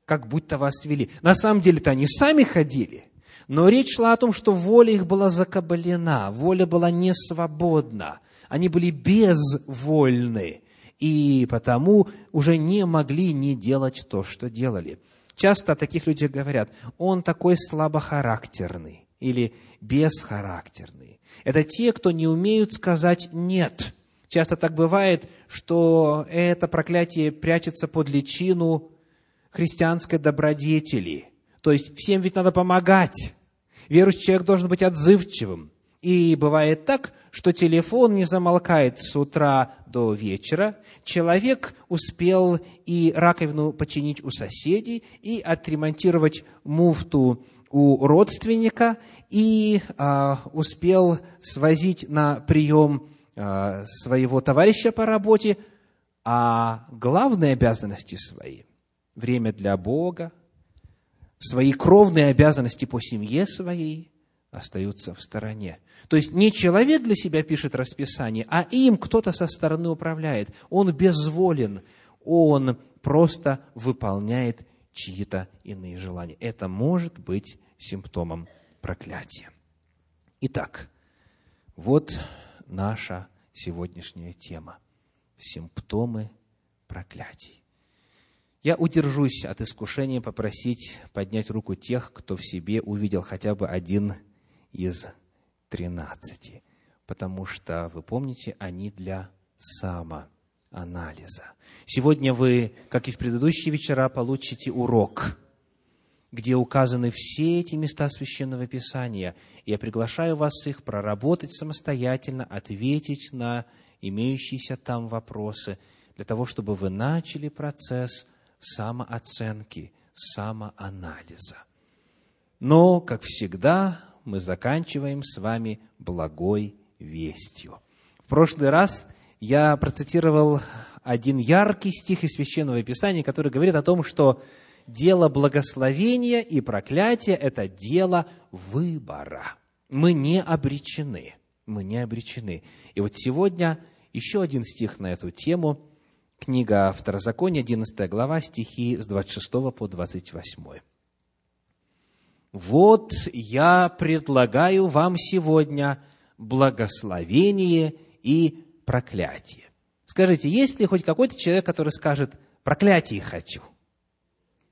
Как будто вас вели. На самом деле-то они сами ходили, но речь шла о том, что воля их была закабалена, воля была не свободна, они были безвольны, и потому уже не могли не делать то, что делали. Часто о таких людях говорят, он такой слабохарактерный, или бесхарактерные. Это те, кто не умеют сказать «нет» Часто так бывает, что это проклятие прячется под личину христианской добродетели. То есть всем ведь надо помогать. Верующий человек должен быть отзывчивым. И бывает так, что телефон не замолкает с утра до вечера. Человек успел и раковину починить у соседей, и отремонтировать муфту у родственника, и а, успел свозить на прием а, своего товарища по работе, а главные обязанности свои, время для Бога, свои кровные обязанности по семье своей остаются в стороне. То есть не человек для себя пишет расписание, а им кто-то со стороны управляет. Он безволен, он просто выполняет чьи-то иные желания. Это может быть симптомом проклятия. Итак, вот наша сегодняшняя тема. Симптомы проклятий. Я удержусь от искушения попросить поднять руку тех, кто в себе увидел хотя бы один из тринадцати, потому что, вы помните, они для самоанализа. Сегодня вы, как и в предыдущие вечера, получите урок, где указаны все эти места Священного Писания. Я приглашаю вас их проработать самостоятельно, ответить на имеющиеся там вопросы, для того, чтобы вы начали процесс – самооценки, самоанализа. Но, как всегда, мы заканчиваем с вами благой вестью. В прошлый раз я процитировал один яркий стих из Священного Писания, который говорит о том, что дело благословения и проклятия – это дело выбора. Мы не обречены. Мы не обречены. И вот сегодня еще один стих на эту тему – Книга Второзакония, 11 глава, стихи с 26 по 28. «Вот я предлагаю вам сегодня благословение и проклятие». Скажите, есть ли хоть какой-то человек, который скажет «проклятие хочу»?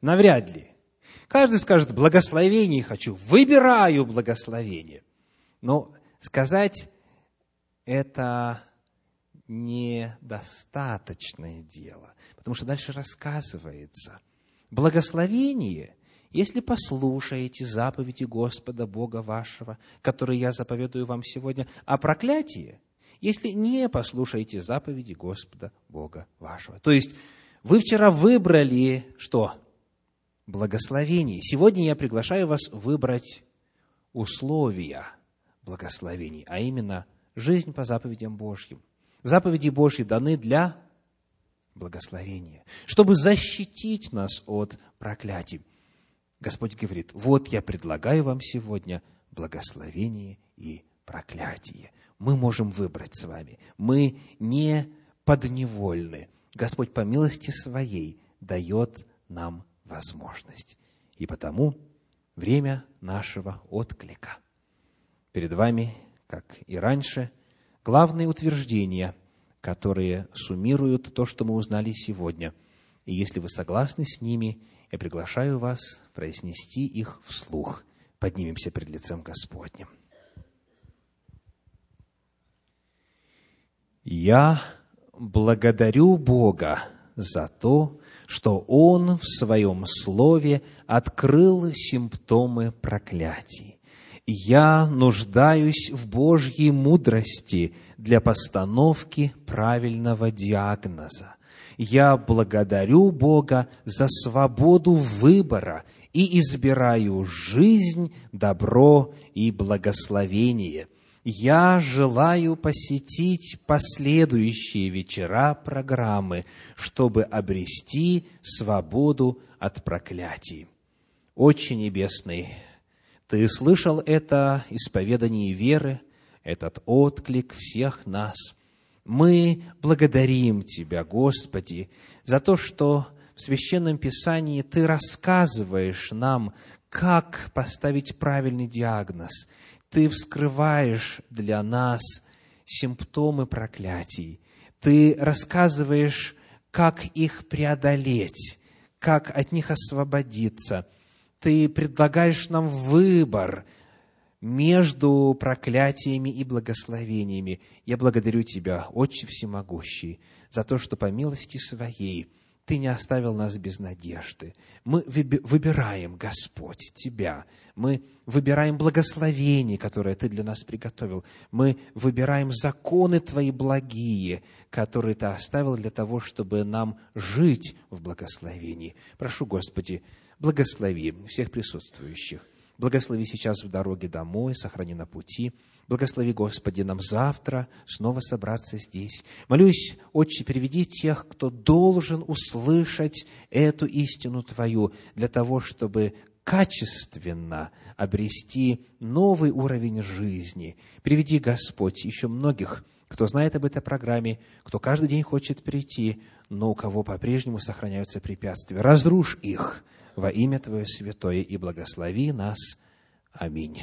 Навряд ли. Каждый скажет «благословение хочу», «выбираю благословение». Но сказать это недостаточное дело. Потому что дальше рассказывается, благословение, если послушаете заповеди Господа Бога вашего, которые я заповедую вам сегодня, а проклятие, если не послушаете заповеди Господа Бога вашего. То есть, вы вчера выбрали что? Благословение. Сегодня я приглашаю вас выбрать условия благословений, а именно жизнь по заповедям Божьим. Заповеди Божьи даны для благословения, чтобы защитить нас от проклятий. Господь говорит, вот я предлагаю вам сегодня благословение и проклятие. Мы можем выбрать с вами. Мы не подневольны. Господь по милости своей дает нам возможность. И потому время нашего отклика. Перед вами, как и раньше, главные утверждения, которые суммируют то, что мы узнали сегодня. И если вы согласны с ними, я приглашаю вас произнести их вслух. Поднимемся пред лицем Господним. Я благодарю Бога за то, что Он в Своем Слове открыл симптомы проклятий я нуждаюсь в Божьей мудрости для постановки правильного диагноза. Я благодарю Бога за свободу выбора и избираю жизнь, добро и благословение. Я желаю посетить последующие вечера программы, чтобы обрести свободу от проклятий. Очень небесный ты слышал это исповедание веры, этот отклик всех нас. Мы благодарим Тебя, Господи, за то, что в Священном Писании Ты рассказываешь нам, как поставить правильный диагноз. Ты вскрываешь для нас симптомы проклятий. Ты рассказываешь, как их преодолеть, как от них освободиться – ты предлагаешь нам выбор, между проклятиями и благословениями. Я благодарю Тебя, Отче Всемогущий, за то, что по милости Своей Ты не оставил нас без надежды. Мы выбираем, Господь, Тебя. Мы выбираем благословение, которое Ты для нас приготовил. Мы выбираем законы Твои благие, которые Ты оставил для того, чтобы нам жить в благословении. Прошу, Господи, благослови всех присутствующих Благослови сейчас в дороге домой, сохрани на пути. Благослови, Господи, нам завтра снова собраться здесь. Молюсь, Отче, приведи тех, кто должен услышать эту истину Твою, для того, чтобы качественно обрести новый уровень жизни. Приведи, Господь, еще многих, кто знает об этой программе, кто каждый день хочет прийти, но у кого по-прежнему сохраняются препятствия. Разрушь их – во имя Твое святое и благослови нас. Аминь.